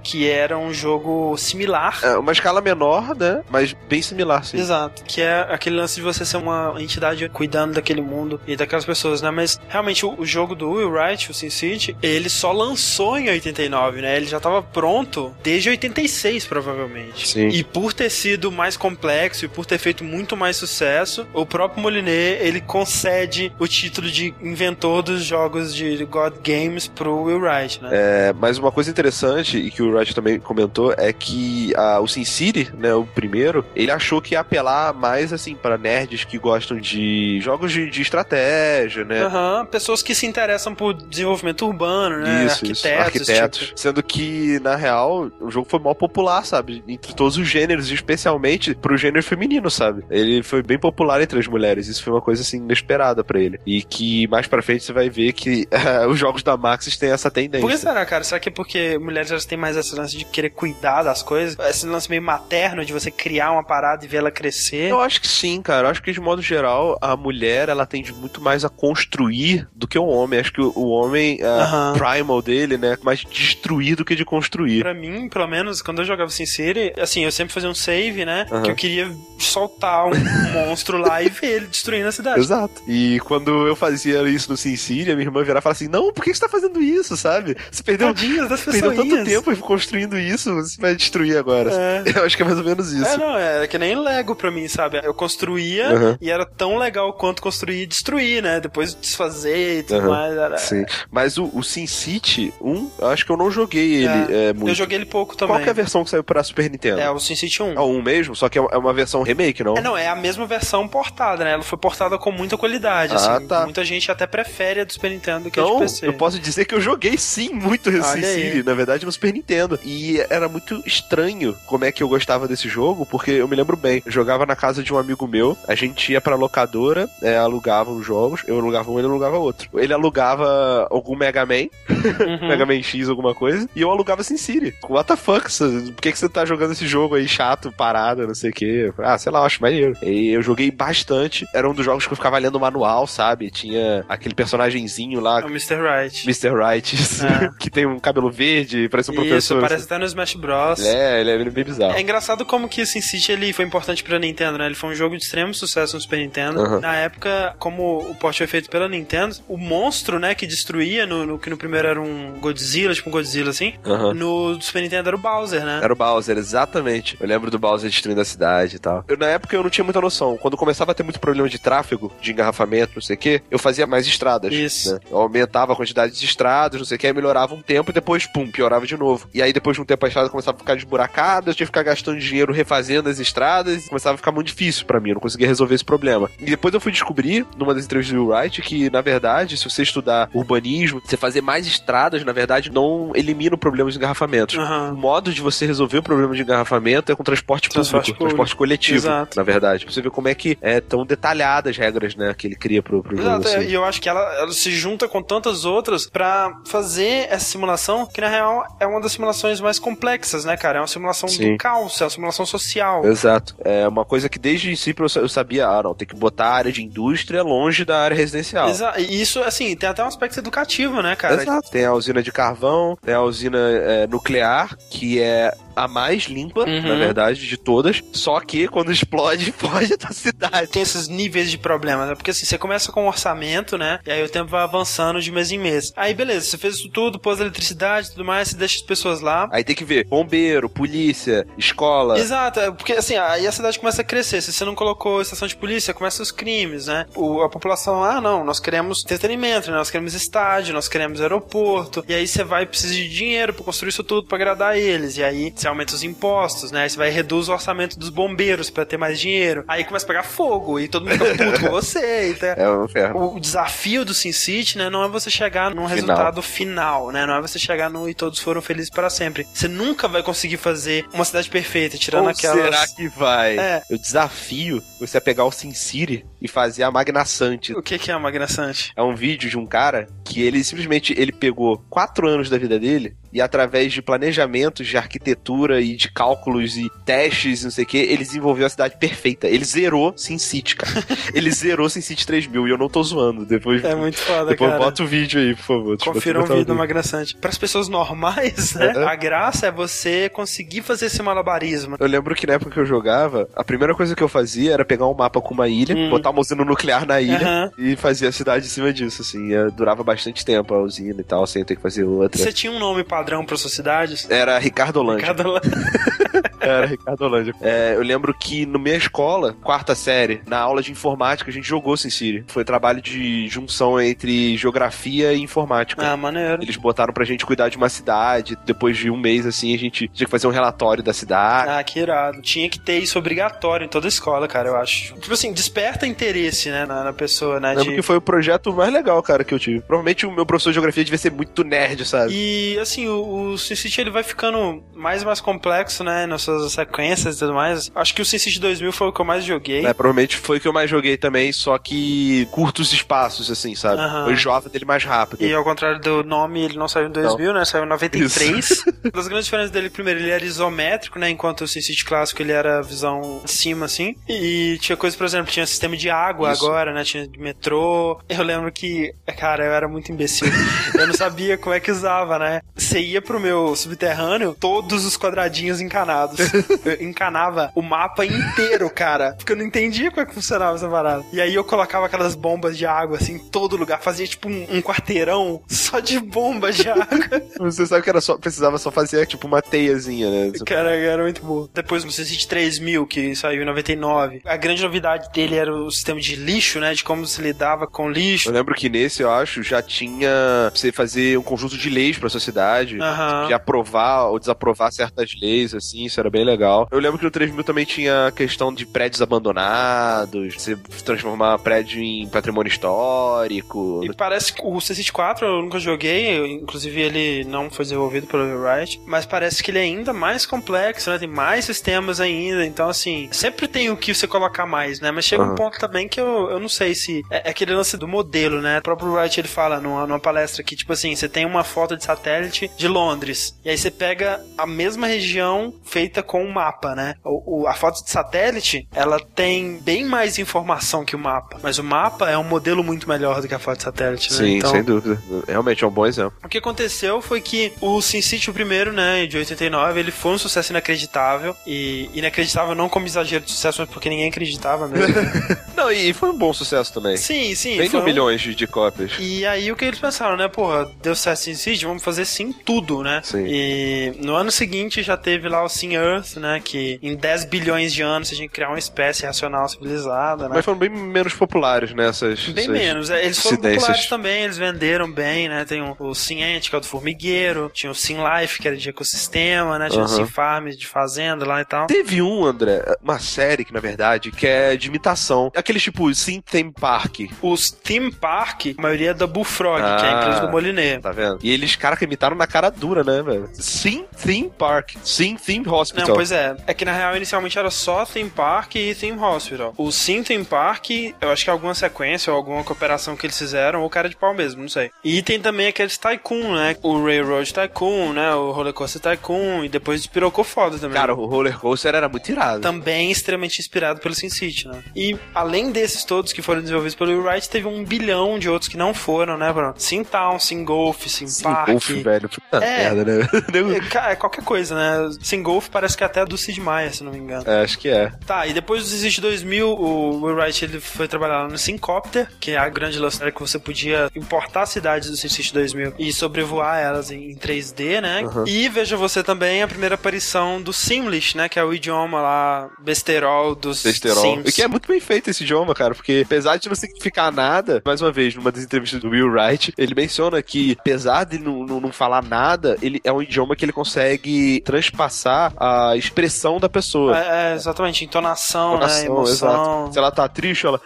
que era um jogo similar. É uma escala menor, né? Mas bem similar, sim. Exato, que é aquele lance de você ser uma entidade cuidando daquele mundo e daquelas pessoas, né? Mas realmente o, o jogo do Will Wright, o Sin City, ele só lançou em 89, né? Ele já tava pronto desde 86, provavelmente. Sim. E por ter sido mais complexo e por ter feito muito mais sucesso, o próprio Moliné, ele concede o título de inventor dos jogos de God Games pro Will Wright, né? É, mas uma coisa interessante, e que o Wright também comentou, é que ah, o Sin City, né, o primeiro, ele achou que ia apelar mais, assim, pra nerds que gostam de jogos de, de estratégia, né? Aham, pessoas que se interessam por desenvolvimento urbano, né? Isso, isso, arquitetos. arquitetos. tipo. Sendo que, na real, o jogo foi mal popular, sabe? Entre todos os gêneros, especialmente pro gênero feminino, sabe? Ele foi bem popular entre as mulheres. Isso foi uma coisa, assim, inesperada pra ele. E que mais pra frente você vai ver que <laughs> os jogos da Maxis têm essa tendência. Por que será, cara? Será que é porque mulheres elas têm mais esse lance de querer cuidar das coisas? Esse lance meio materno de você criar uma parada e ver ela crescer? Eu acho que sim, cara. Eu acho que de modo geral a mulher ela tende muito mais a construir do que o homem. Acho que o, homem, Aham. primal dele, né, é mais de destruir do que de construir. Pra mim, pelo menos, quando eu jogava Sin City, assim, eu sempre fazia um save, né? Que eu queria soltar um <laughs> monstro lá e ver ele destruindo a cidade. Exato. E quando eu fazia isso no Sin City, a minha irmã virava e falava assim: Não, por que você tá fazendo isso, sabe? Você perdeu, Tadinhas das perdeu tanto tempo construindo isso, você vai destruir agora. É. <laughs> Eu acho que é mais ou menos isso. É, não, é que nem Lego pra mim, sabe? Eu construía Aham. e era tão legal quanto construir e destruir, né? Depois desfazer e tudo Aham. mais. Era... Sim. Mas o, o Sin City 1, eu acho que eu não joguei ele é, muito. Eu joguei ele pouco também. Qual é a versão que saiu pra Super Nintendo? É o Sin City 1. É o 1 mesmo, só que é uma versão remake, não? É, não, é a mesma versão portada, né? Ela foi portada com muita qualidade, Ah, assim. tá. Muita gente até prefere a do Super Nintendo do que a Então, de PC. eu posso dizer que eu joguei sim muito aí. City, na verdade, no Super Nintendo. E era muito estranho como é que eu gostava desse jogo, porque eu me lembro bem. Eu jogava na casa de um amigo meu, a gente ia pra locadora, é, alugava os jogos, eu alugava um, ele alugava outro. Ele alugava algum Mega Man, Uhum. <laughs> Mega Man X, alguma coisa, e eu alugava Sin City. What the fuck? Por que, que você tá jogando esse jogo aí chato, parado, não sei o quê? Ah, sei lá, eu acho maneiro. E eu joguei bastante. Era um dos jogos que eu ficava lendo o manual, sabe? Tinha aquele personagemzinho lá, É o Mr. Right. Mr. Right, É. <laughs> que tem um cabelo verde, parece um Isso, professor. parece até no Smash Bros. É, ele é bem bizarro. É engraçado como que o Sin City ele foi importante pra Nintendo, né? Ele foi um jogo de extremo sucesso no Super Nintendo. Na época, como o port foi feito pela Nintendo, o monstro, né, que destruía, no, no- que no primeiro era um Godzilla, tipo um Godzilla assim, no Super Nintendo era o Bowser, né? Era o Bowser, exatamente. Eu lembro do Bowser destruindo a cidade e tal. Eu, na época eu não tinha muita noção. Quando começava a ter muito problema de tráfego, de engarrafamento, não sei o quê, eu fazia mais estradas. Isso. né? Eu aumentava a quantidade de estradas, não sei o quê, aí melhorava um tempo e depois, pum, piorava de novo. E aí depois de um tempo a estrada começava a ficar desburacada, eu tinha que ficar gastando dinheiro refazendo as estradas, começava a ficar muito difícil para mim, eu não conseguia resolver esse problema. E depois eu fui descobrir, numa das entrevistas do Wright, que na verdade, se você estudar urbanismo, você fazer mais estradas, na verdade, não elimina o problema de engarrafamentos. Aham. O modo de você resolver o problema de engarrafamento é com transporte, Transporte público, público. transporte coletivo, Exato. na verdade. Pra você ver como é que é tão detalhadas as regras, né, que ele cria pro, pro jogo. Exato, assim. e eu acho que ela, ela se junta com tantas outras pra fazer essa simulação, que na real é uma das simulações mais complexas, né, cara? É uma simulação Sim. do caos, é uma simulação social. Exato. É uma coisa que desde eu sa- eu sabia, ah, não, tem que botar a área de indústria longe da área residencial. Exa e isso, assim, tem até um aspecto educativo, né, cara? Exato. Tem a usina de carvão, tem a usina é, nuclear, que é a mais limpa, Uhum. na verdade, de todas. Só que quando <laughs> explode, foge da cidade. Tem esses níveis de problemas, né? Porque assim, você começa com um orçamento, né? E aí o tempo vai avançando de mês em mês. Aí beleza, você fez isso tudo, pôs eletricidade e tudo mais, você deixa as pessoas lá. Aí tem que ver bombeiro, polícia, escola. Exato, é, porque assim, aí a cidade começa a crescer. Se você não colocou estação de polícia, começam os crimes, né? O, a população, ah, não, nós queremos entretenimento, né? nós queremos estádio, nós queremos aeroporto. E aí você vai precisar de dinheiro pra construir isso tudo pra agradar eles. E aí você aumenta os impostos, né? Aí você vai reduz o orçamento dos bombeiros pra ter mais dinheiro. Aí começa a pegar fogo e todo mundo fica puto com você. <laughs> Então, É um inferno. o desafio do Sin City, né, não é você chegar num Final. resultado final, né? Não é você chegar no e todos foram felizes para sempre. Você nunca vai conseguir fazer uma cidade perfeita, tirando Ou aquelas. será que vai? É. Eu desafio você a pegar o Sin City e fazer a Magnaçante. O que, que é uma graçante? É um vídeo de um cara que ele simplesmente ele pegou quatro anos da vida dele e através de planejamentos de arquitetura e de cálculos e testes e não sei o que, ele desenvolveu a cidade perfeita. Ele zerou Sin City, cara. <laughs> ele zerou Sin City 3000 e eu não tô zoando. Depois, É muito foda, depois cara. bota o vídeo aí, por favor. Confira um vídeo do Magraçante. Para as pessoas normais, né? Uhum. A graça é você conseguir fazer esse malabarismo. Eu lembro que na época que eu jogava, a primeira coisa que eu fazia era pegar um mapa com uma ilha, Hum. botar uma usina nuclear na ilha Aham. e fazer a cidade em cima disso, assim. É, durava bastante tempo a usina e tal, sem ter que fazer outra. Você tinha um nome padrão para suas cidades? Era Ricardo Holândia. Cada <laughs> Era Ricardo Holândia. É, eu lembro que no minha escola, quarta série, na aula de informática, a gente jogou SimCity. Foi trabalho de junção entre geografia e informática. Ah, maneiro. Eles botaram pra gente cuidar de uma cidade. Depois de um mês, assim, a gente tinha que fazer um relatório da cidade. Ah, que irado. Tinha que ter isso obrigatório em toda escola, cara, eu acho. Tipo assim, desperta interesse, né, na, na pessoa, né? Lembro de- que foi o projeto mais legal, cara, que eu tive. Provavelmente o meu professor de geografia devia ser muito nerd, sabe? E assim, o, o SimCity ele vai ficando mais e mais complexo, né? Nas suas sequências e tudo mais. Acho que o SimCity 2000 foi o que eu mais joguei. É, provavelmente foi o que eu mais joguei também, só que curtos espaços, assim, sabe? Aham. Eu jogava dele mais rápido. E ao contrário do nome, ele não saiu em 2000, né? Saiu em 93. <laughs> Uma das grandes diferenças dele, primeiro, ele era isométrico, né? Enquanto o SimCity clássico ele era visão de cima, assim. E tinha coisa, por exemplo, tinha sistema de água Isso. agora, né? Tinha de metrô. Eu lembro que, cara, eu era muito imbecil. <laughs> eu não sabia como é que usava, né? Você ia pro meu subterrâneo, todos os quadradinhos encanados. <laughs> Encanava o mapa inteiro, cara. Porque eu não entendia como é que funcionava essa parada. E aí eu colocava aquelas bombas de água, assim, em todo lugar. Fazia tipo um, um quarteirão só de bombas de água. <laughs> Você sabe que era só, precisava só fazer, tipo, uma teiazinha, né? Cara, era muito bom. Depois no SimCity 3000, que saiu em 99. A grande novidade dele era o sistema de lixo, né? De como se lidava com lixo. Eu lembro que nesse, eu acho, já tinha pra você fazer um conjunto de leis pra sua cidade. Aham. De aprovar ou desaprovar certas leis, assim, isso era bem legal. Eu lembro que no 3000 também tinha a questão de prédios abandonados, você transformar prédio em patrimônio histórico. E parece que o SimCity 4 eu nunca joguei, inclusive ele não foi desenvolvido pelo Wright, mas parece que ele é ainda mais complexo, né? Tem mais sistemas ainda, então assim, sempre tem o que você colocar mais, né? Mas chega um Aham. ponto também que eu, eu não sei se é, é aquele lance do modelo, né? O próprio Wright ele fala numa, numa palestra que, tipo assim, você tem uma foto de satélite de Londres, e aí você pega a mesma região feita com um mapa, né? O, o- a foto de satélite, ela tem bem mais informação que o mapa, mas o mapa é um modelo muito melhor do que a foto de satélite, né? Sim, Então, sem dúvida. Realmente é um bom exemplo. o que aconteceu foi que o SimCity, o primeiro, né, de 89, ele foi um sucesso inacreditável. E inacreditável não como exagero de sucesso, mas porque ninguém acreditava mesmo. <laughs> Não, e foi um bom sucesso também. sim, sim. Vendeu um- milhões de, de cópias. E aí o que eles pensaram, né? Porra, deu certo SimCity, vamos fazer sim tudo, né? Sim. E no ano seguinte já teve lá o Sim Earth, né? Que em 10 bilhões de anos tinha que criar uma espécie racional civilizada, né? Mas foram bem menos populares nessas. Bem essas menos. É, Eles foram populares também, eles venderam bem, né? Tem o, o que é o do formigueiro, tinha o Sim Life, que era de ecossistema, né? Tinha o. Sim Farm de fazenda lá e tal. Teve um, André, uma série que, na verdade, que é de imitação. Aquele tipo Sim Theme Park, Os Theme Park, a maioria é da Bullfrog, que é a Ah. empresa do Moliné. tá vendo? E eles, cara, que imitaram na cara dura, né, velho? Sim Theme Park, Sim Theme Hospital. Não, pois é. É que na real inicialmente era só Theme Park e Theme Hospital. O Sim Theme Park, eu acho que é alguma sequência ou alguma cooperação que eles fizeram, ou cara de pau mesmo, não sei. E tem também aqueles Tycoon, né? O Railroad Tycoon, né? O Roller Coaster Tycoon, e depois despirocou foda também. Cara, o Roller Coaster era muito irado. também extremamente inspirado pelo Sin City, né? E além desses todos que foram desenvolvidos pelo Wright, teve um bilhão de outros que não foram, né, Bruno? Sim Town, Sim Golf, Sim, Sim, Park. Golf, velho. Puta É. merda, né? <laughs> É, é qualquer coisa, né? Sim Golf parece que é até do Sid Meier, se não me engano. É, acho que é. Tá, e depois do Existe 2000, o Will Wright ele foi trabalhar no Syncopter, que é a grande lançamento que você podia importar cidades do SimCity 2000 e sobrevoar elas em em 3D, né? Uhum. E veja você também a primeira aparição do Simlish, né? Que é o idioma lá besterol dos Besterol. Sims. E que é muito bem feito esse idioma, cara, porque apesar de não significar nada, mais uma vez, numa das entrevistas do Will Wright, ele menciona que, apesar de não, não, não falar nada, ele é um idioma que ele consegue transpassar a expressão da pessoa. É, é, exatamente, entonação, né? Entonação, Emoção. exato. Se ela tá triste, ela.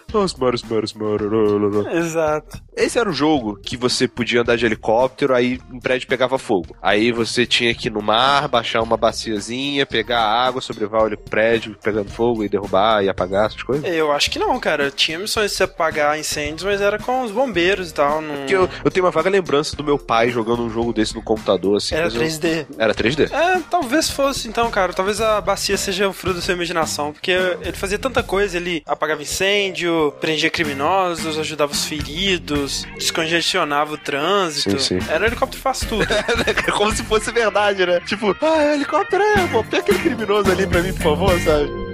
Exato. Esse era o jogo que você podia andar de helicóptero, aí um prédio pegava fogo. Aí você tinha que ir no mar, baixar uma baciazinha, pegar água, sobrevoar o prédio pegando fogo e derrubar e apagar essas coisas. Eu acho que não, cara. Tinha missões de você apagar incêndios, mas era com os bombeiros e tal. Não... Eu, eu tenho uma vaga lembrança do meu pai jogando um jogo desse no computador, assim. Era mas eu- 3D. Era 3D. É, talvez fosse então, cara. Talvez a bacia seja o fruto da sua imaginação. Porque ele fazia tanta coisa. Ele apagava incêndio, prendia criminosos, ajudava os feridos, descongestionava o trânsito. Sim, sim. Era um helicóptero que faz tudo. <laughs> É como se fosse verdade, né? Tipo, ah, helicóptero é, pô, pega aquele criminoso ali pra mim, por favor, sabe?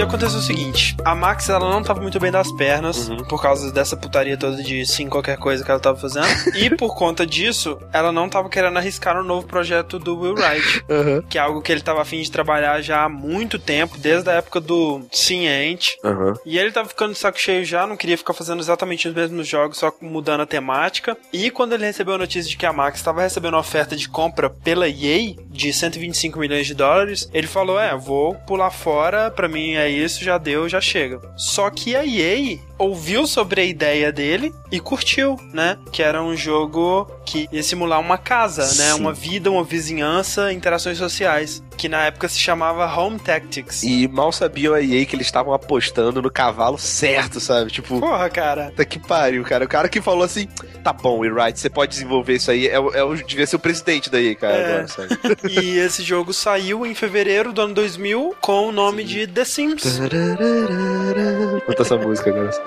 Aí aconteceu o seguinte: a Max ela não tava muito bem das pernas Uhum. por causa dessa putaria toda de sim qualquer coisa que ela tava fazendo. <laughs> e por conta disso, ela não tava querendo arriscar o novo projeto do Will Wright. Aham. <laughs> Que é algo que ele tava afim de trabalhar já há muito tempo, desde a época do Sim Ant. Aham. E ele tava ficando de saco cheio já, não queria ficar fazendo exatamente os mesmos jogos, só mudando a temática. E quando ele recebeu a notícia de que a Max estava recebendo uma oferta de compra pela EA de 125 milhões de dólares, ele falou: É, vou pular fora, pra mim é isso, já deu, já chega. Só que a EA ouviu sobre a ideia dele e curtiu, né? Que era um jogo que ia simular uma casa, né? Sim. Uma vida, uma vizinhança, interações sociais. Que na época se chamava Home Tactics. E mal sabiam a EA que eles estavam apostando no cavalo certo, sabe? Tipo, Porra, cara. puta que pariu, cara. O cara que falou assim, tá bom, Will Wright, você pode desenvolver isso aí, é, é, devia ser o presidente da EA, cara, É. agora, sabe? <laughs> E esse jogo saiu em fevereiro do ano 2000 com o nome de The Sims. Canta essa música agora.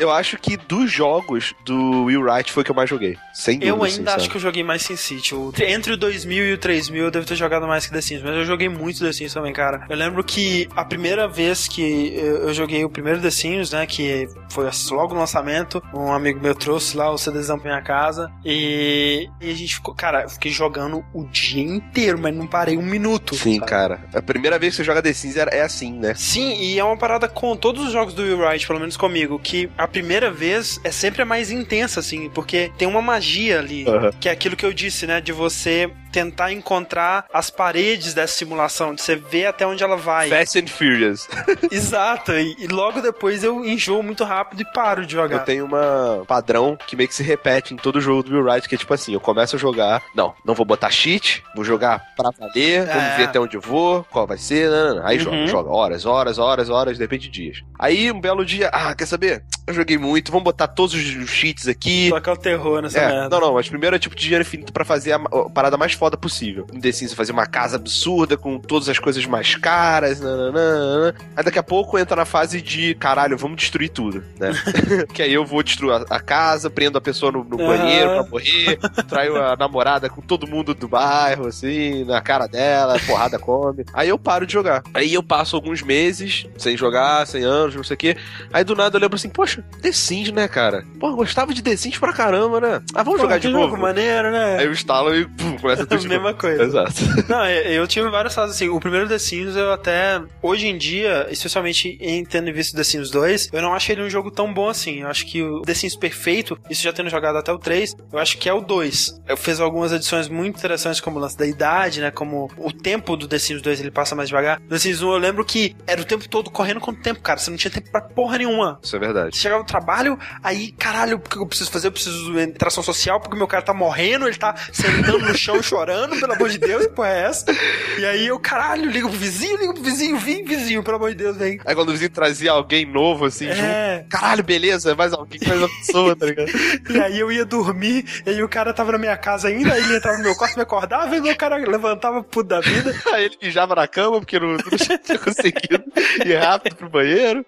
Eu acho que dos jogos do Will Wright foi o que eu mais joguei. Sem dúvida. Eu assim, ainda acho sabe? que eu joguei mais SimCity. O- Entre o 2000 e o 3000 eu devo ter jogado mais que The Sims, mas eu joguei muito The Sims também, cara. Eu lembro que a primeira vez que eu joguei o primeiro The Sims, né, que foi logo no lançamento, um amigo meu trouxe lá o CDzão pra minha casa e, e a gente ficou, cara, eu fiquei jogando o dia inteiro, mas não parei um minuto. Sim, sabe? cara. A primeira vez que você joga The Sims era- é assim, né? Sim, e é uma parada com todos os jogos do Will Wright, pelo menos comigo, que a primeira vez é sempre a mais intensa, assim, porque tem uma magia ali, Aham. que é aquilo que eu disse, né, de você tentar encontrar as paredes dessa simulação, de você ver até onde ela vai. Fast and Furious. <laughs> Exato, e, e logo depois eu enjoo muito rápido e paro de jogar. Eu tenho uma padrão que meio que se repete em todo jogo do Will Wright, que é tipo assim, eu começo a jogar, não, não vou botar cheat, vou jogar pra valer, vamos É. ver até onde eu vou, qual vai ser, não, não, não. aí Uhum. joga, joga, horas, horas, horas, horas, depende de dias. Aí um belo dia, ah, quer saber? Eu joguei muito, vamos botar todos os cheats aqui. Tocar o terror nessa É, merda. não, não, mas primeiro é tipo de dinheiro infinito pra fazer a, a parada mais foda possível. Em The Sims, fazia uma casa absurda com todas as coisas mais caras, nananana. Aí daqui a pouco entra na fase de caralho, vamos destruir tudo, né? <laughs> que aí eu vou destruir a, a casa, prendo a pessoa no, no banheiro pra morrer, traio a namorada com todo mundo do bairro, assim, na cara dela, porrada come. Aí eu paro de jogar. Aí eu passo alguns meses sem jogar, sem anos, não sei o quê. Aí do nada eu lembro assim, poxa, The Sims, né, cara? Pô, eu gostava de The Sims pra caramba, né? Ah, vamos Pô, jogar de jogo novo? maneiro, né? Aí eu instalo e pum, começa novo. <laughs> Mesma coisa. Exato. <laughs> Não, eu, eu tive várias fases assim. O primeiro The Sims, eu até. Hoje em dia, especialmente em tendo visto The Sims 2, eu não acho ele um jogo tão bom assim. Eu acho que o The Sims perfeito, isso já tendo jogado até o 3, eu acho que é o 2. Eu fiz algumas edições muito interessantes, como o lance da idade, né? Como o tempo do The Sims 2 ele passa mais devagar. No The Sims 1 eu lembro que era o tempo todo correndo com o tempo, cara. Você não tinha tempo pra porra nenhuma. Isso é verdade. Você chegava no trabalho, aí, caralho, o que eu preciso fazer? Eu preciso de interação social, porque meu cara tá morrendo, ele tá sentando no chão chorando, <laughs> pelo amor de Deus, que porra é essa? E aí eu, caralho, ligo pro vizinho, ligo pro vizinho, vim, vizinho, pelo amor de Deus, vem. Aí quando o vizinho trazia alguém novo, assim, junto. É, Caralho, beleza, mais alguém, mais uma pessoa, tá ligado? <laughs> e aí eu ia dormir, e aí o cara tava na minha casa ainda, aí ele entrava no meu quarto, me acordava, e meu cara levantava puto da vida. <laughs> Aí ele mijava na cama, porque não, não tinha conseguido ir rápido pro banheiro.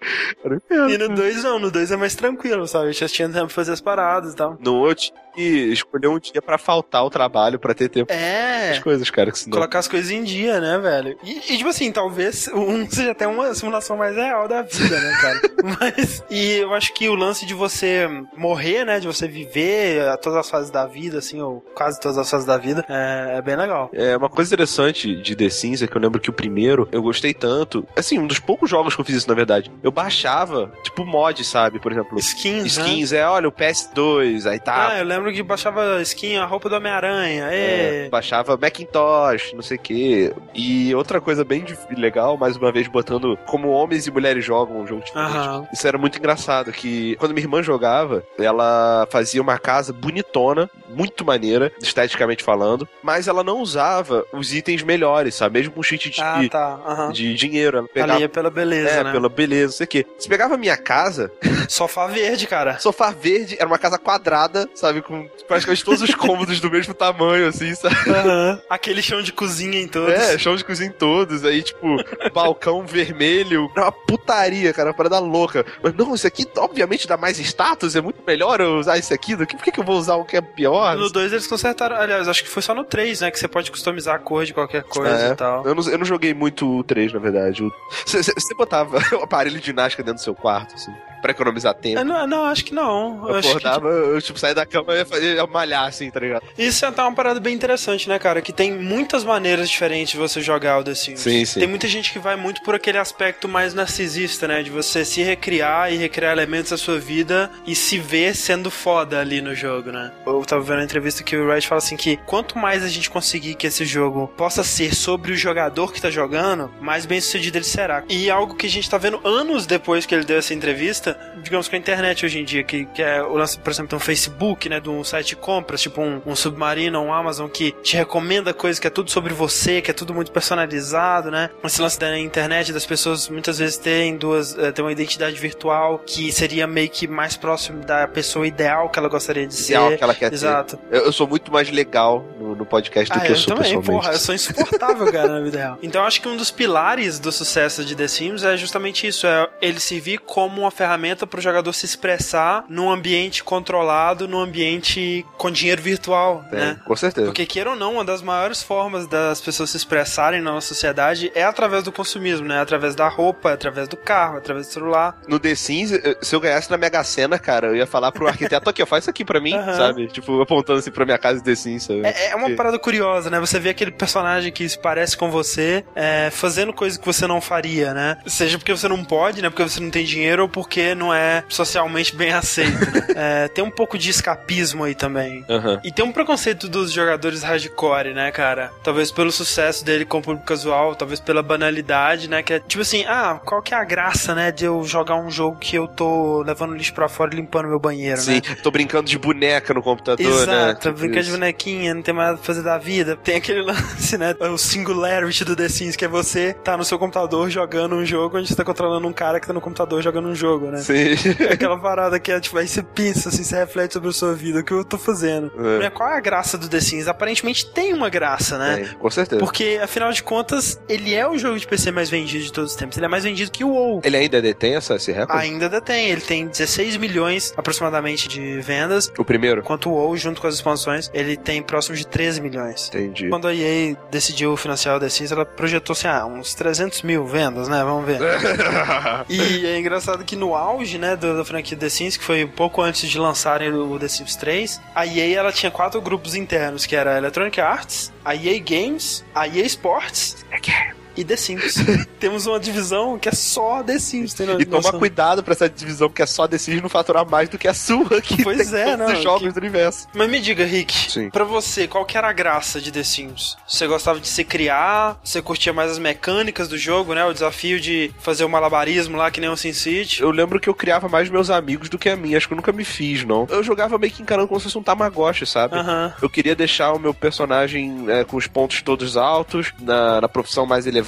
E no 2 não, no 2 é mais tranquilo, sabe? Eu já tinha tempo pra fazer as paradas e tal. No tinha que escolher um dia pra faltar ao trabalho, pra ter tempo É. as coisas, cara, que senão... Colocar as coisas em dia, né, velho? E, e, tipo assim, talvez um <laughs> seja até uma simulação mais real da vida, né, cara? <laughs> Mas. E eu acho que o lance de você morrer, né? De você viver todas as fases da vida, assim, ou quase todas as fases da vida, é, é bem legal. É, uma coisa interessante de The Sims é que eu lembro que o primeiro eu gostei tanto. Assim, um dos poucos jogos que eu fiz isso, na verdade. Eu baixava, tipo, mod, sabe? Por exemplo, Skins, né? skins, é, olha, o PS2, aí tá. Ah, eu lembro que baixava skin, a roupa do Homem-Aranha. É, É. baixava Macintosh, não sei o que. E outra coisa bem legal, mais uma vez botando como homens e mulheres jogam um jogo diferente. Aham. Isso era muito engraçado, que quando minha irmã jogava, ela fazia uma casa bonitona, muito maneira, esteticamente falando, mas ela não usava os itens melhores, sabe? Mesmo com cheat de, Ah, tá. Aham. de dinheiro. Ela pegava. Ali é pela beleza, é, né? pela beleza, não sei o quê. Você pegava a minha casa, <laughs> Sofá verde, cara. sofá verde, era uma casa quadrada, sabe? Com praticamente todos os cômodos do mesmo tamanho, assim, sabe? Aham. Aquele chão de cozinha em todos. É, chão de cozinha em todos, aí, tipo, <laughs> balcão vermelho. Era uma putaria, cara, uma parada louca. Mas não, isso aqui obviamente dá mais status, é muito melhor eu usar isso aqui do que. Por que, que eu vou usar o que é pior? No 2 eles consertaram, aliás, acho que foi só no 3, né? Que você pode customizar a cor de qualquer coisa É. e tal. Eu não, eu não joguei muito o 3, na verdade. <laughs> Você botava <laughs> o aparelho de ginástica dentro do seu quarto, assim, pra economizar tempo. É, não, não, acho que não. Eu acho que, acordava, eu, tipo, saía da cama e ia, malhar, assim, tá ligado? isso é até uma parada bem interessante, né, cara? Que tem muitas maneiras diferentes de você jogar o The Sims. Sim, sim. Tem muita gente que vai muito por aquele aspecto mais narcisista, né? De você se recriar e recriar elementos da sua vida e se ver sendo foda ali no jogo, né? Eu tava vendo uma entrevista que o Wright fala assim que quanto mais a gente conseguir que esse jogo possa ser sobre o jogador que tá jogando, mais bem sucedido ele será. E algo que a gente tá vendo anos depois que ele deu essa entrevista, digamos com a internet hoje em dia, que, que é o lance, por exemplo, de um Facebook, né? De um site de compras, tipo um, um Submarino, um Amazon que te recomenda coisas que é tudo sobre você, que é tudo muito personalizado, né? Esse lance da internet, das pessoas muitas vezes terem duas, eh, ter uma identidade virtual que seria meio que mais próximo da pessoa ideal que ela gostaria de ser. Ideal que ela quer ter. Exato. Eu, eu sou muito mais legal no, no podcast do Ah, que eu eu sou também, porra, eu sou insuportável, cara, na vida real. Então eu acho que um dos pilares do sucesso de The Sims é justamente isso, é ele servir como uma ferramenta para o jogador se expressar num ambiente controlado, num ambiente com dinheiro virtual, né? Com certeza. Porque, queira ou não, uma das maiores formas das pessoas se expressarem na nossa sociedade é através do consumismo, né? Através da roupa, através do carro, através do celular. No The Sims, se eu ganhasse na Mega Sena, cara, eu ia falar pro arquiteto aqui, ó, faz isso aqui pra mim, Aham. sabe? Tipo, apontando assim pra minha casa de The Sims, sabe? É, é uma parada curiosa, né? Você vê aquele personagem que se parece com você é, fazendo coisa que você não faria, né? Seja porque você não pode, né? Porque você não tem dinheiro ou porque porque não é socialmente bem aceito. Né? <laughs> é, tem um pouco de escapismo aí também. Aham. E tem um preconceito dos jogadores hardcore, né, cara? Talvez pelo sucesso dele com o público casual, talvez pela banalidade, né? Que é tipo assim, ah, qual que é a graça, né, de eu jogar um jogo que eu tô levando lixo pra fora e limpando meu banheiro, Sim, né? tô brincando de boneca no computador, né? Exato, Tipo brincar de isso. bonequinha, não tem mais nada pra fazer da vida. Tem aquele <laughs> lance, né? O singularity do The Sims, que é você tá no seu computador jogando um jogo onde você tá controlando um cara que tá no computador jogando um jogo, né? Sim. É aquela parada que é, tipo, aí você pensa, assim, você reflete sobre a sua vida, o que eu tô fazendo. É. Né, Qual é a graça do The Sims? Aparentemente tem uma graça, né? Tem, com certeza. Porque, afinal de contas, ele é o jogo de PC mais vendido de todos os tempos. Ele é mais vendido que o WoW. Ele ainda detém essa, esse recorde? Ainda detém. Ele tem 16 milhões, aproximadamente, de vendas. O primeiro? Enquanto o WoW, junto com as expansões, ele tem próximo de 13 milhões. Entendi. Quando a EA decidiu financiar o The Sims, ela projetou assim, ah, uns 300 mil vendas, né? Vamos ver. <laughs> E é engraçado que no auge, né, do- da franquia The Sims, que foi um pouco antes de lançarem o The Sims 3, a EA ela tinha quatro grupos internos, que era a Electronic Arts, a EA Games, a EA Sports e The Sims. <laughs> Temos uma divisão que é só The Sims, tem E toma noção? cuidado pra essa divisão que é só decide não faturar mais do que a sua, que Pois tem é, todos não, os jogos que- do universo. Mas me diga, Rick, Sim. pra você, qual que era a graça de The Sims? Você gostava de se criar? Você curtia mais as mecânicas do jogo, né? O desafio de fazer o malabarismo lá, que nem o Sin City? Eu lembro que eu criava mais meus amigos do que a minha, acho que eu nunca me fiz, não. Eu jogava meio que encarando como se fosse um Tamagotchi, sabe? Aham. Eu queria deixar o meu personagem é, com os pontos todos altos, na, na profissão mais elevada,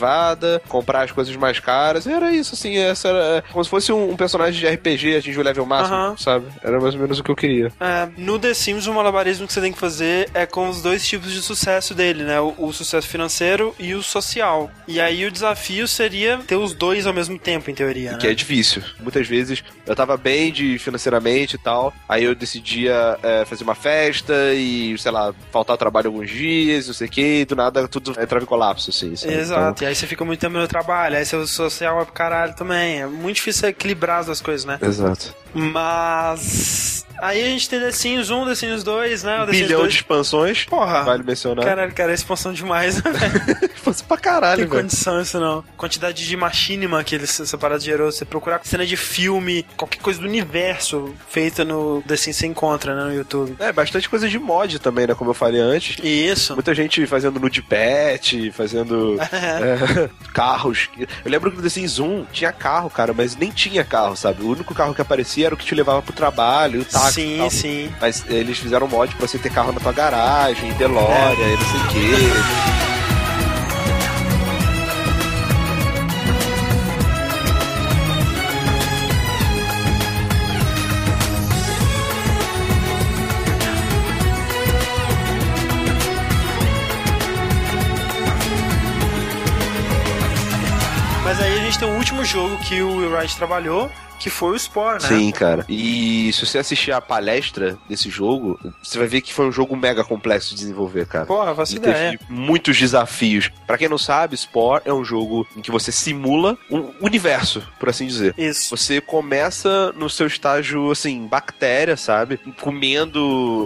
comprar as coisas mais caras. Era isso, assim, essa era como se fosse um, um personagem de RPG, atingir o level máximo, Aham. sabe? Era mais ou menos o que eu queria. É, no The Sims, o malabarismo que você tem que fazer é com os dois tipos de sucesso dele, né? O, o sucesso financeiro e o social. E aí o desafio seria ter os dois ao mesmo tempo, em teoria, né? Que é difícil. Muitas vezes eu tava bem de financeiramente e tal, aí eu decidia é, fazer uma festa e, sei lá, faltar trabalho alguns dias, não sei o que, e do nada tudo entrava em colapso, assim. sabe? Exato, aí você fica muito tempo no trabalho, aí seu social é pro caralho também. É muito difícil equilibrar as duas coisas, né? Exato. Mas. Aí a gente tem The Sims 1, The Sims 2, né? O The Bilhão 2. de expansões. Porra. Vale mencionar. Caralho, cara, é expansão demais, <laughs> né, velho? Fosse pra caralho, Tem velho. condição isso não. Quantidade de machinima que eles, essa parada gerou. Você procurar cena de filme, qualquer coisa do universo feita no The Sims você encontra, né, no YouTube. É, bastante coisa de mod também, né? Como eu falei antes. Isso. Muita gente fazendo nude pet, fazendo <laughs> é, carros. Eu lembro que no The Sims 1 tinha carro, cara, mas nem tinha carro, sabe? O único carro que aparecia era o que te levava pro trabalho, o táxi. Sim, sim. Mas eles fizeram um mod pra você ter carro na tua garagem, Deloria, e não sei o quê. Mas aí a gente tem o último jogo que o Will Wright trabalhou, que foi o Spore, né? Sim, cara. E se você assistir a palestra desse jogo, você vai ver que foi um jogo mega complexo de desenvolver, cara. Porra, ideia. teve muitos desafios. Pra quem não sabe, Spore é um jogo em que você simula um universo, por assim dizer. Isso. Você começa no seu estágio, assim, bactéria, sabe? Comendo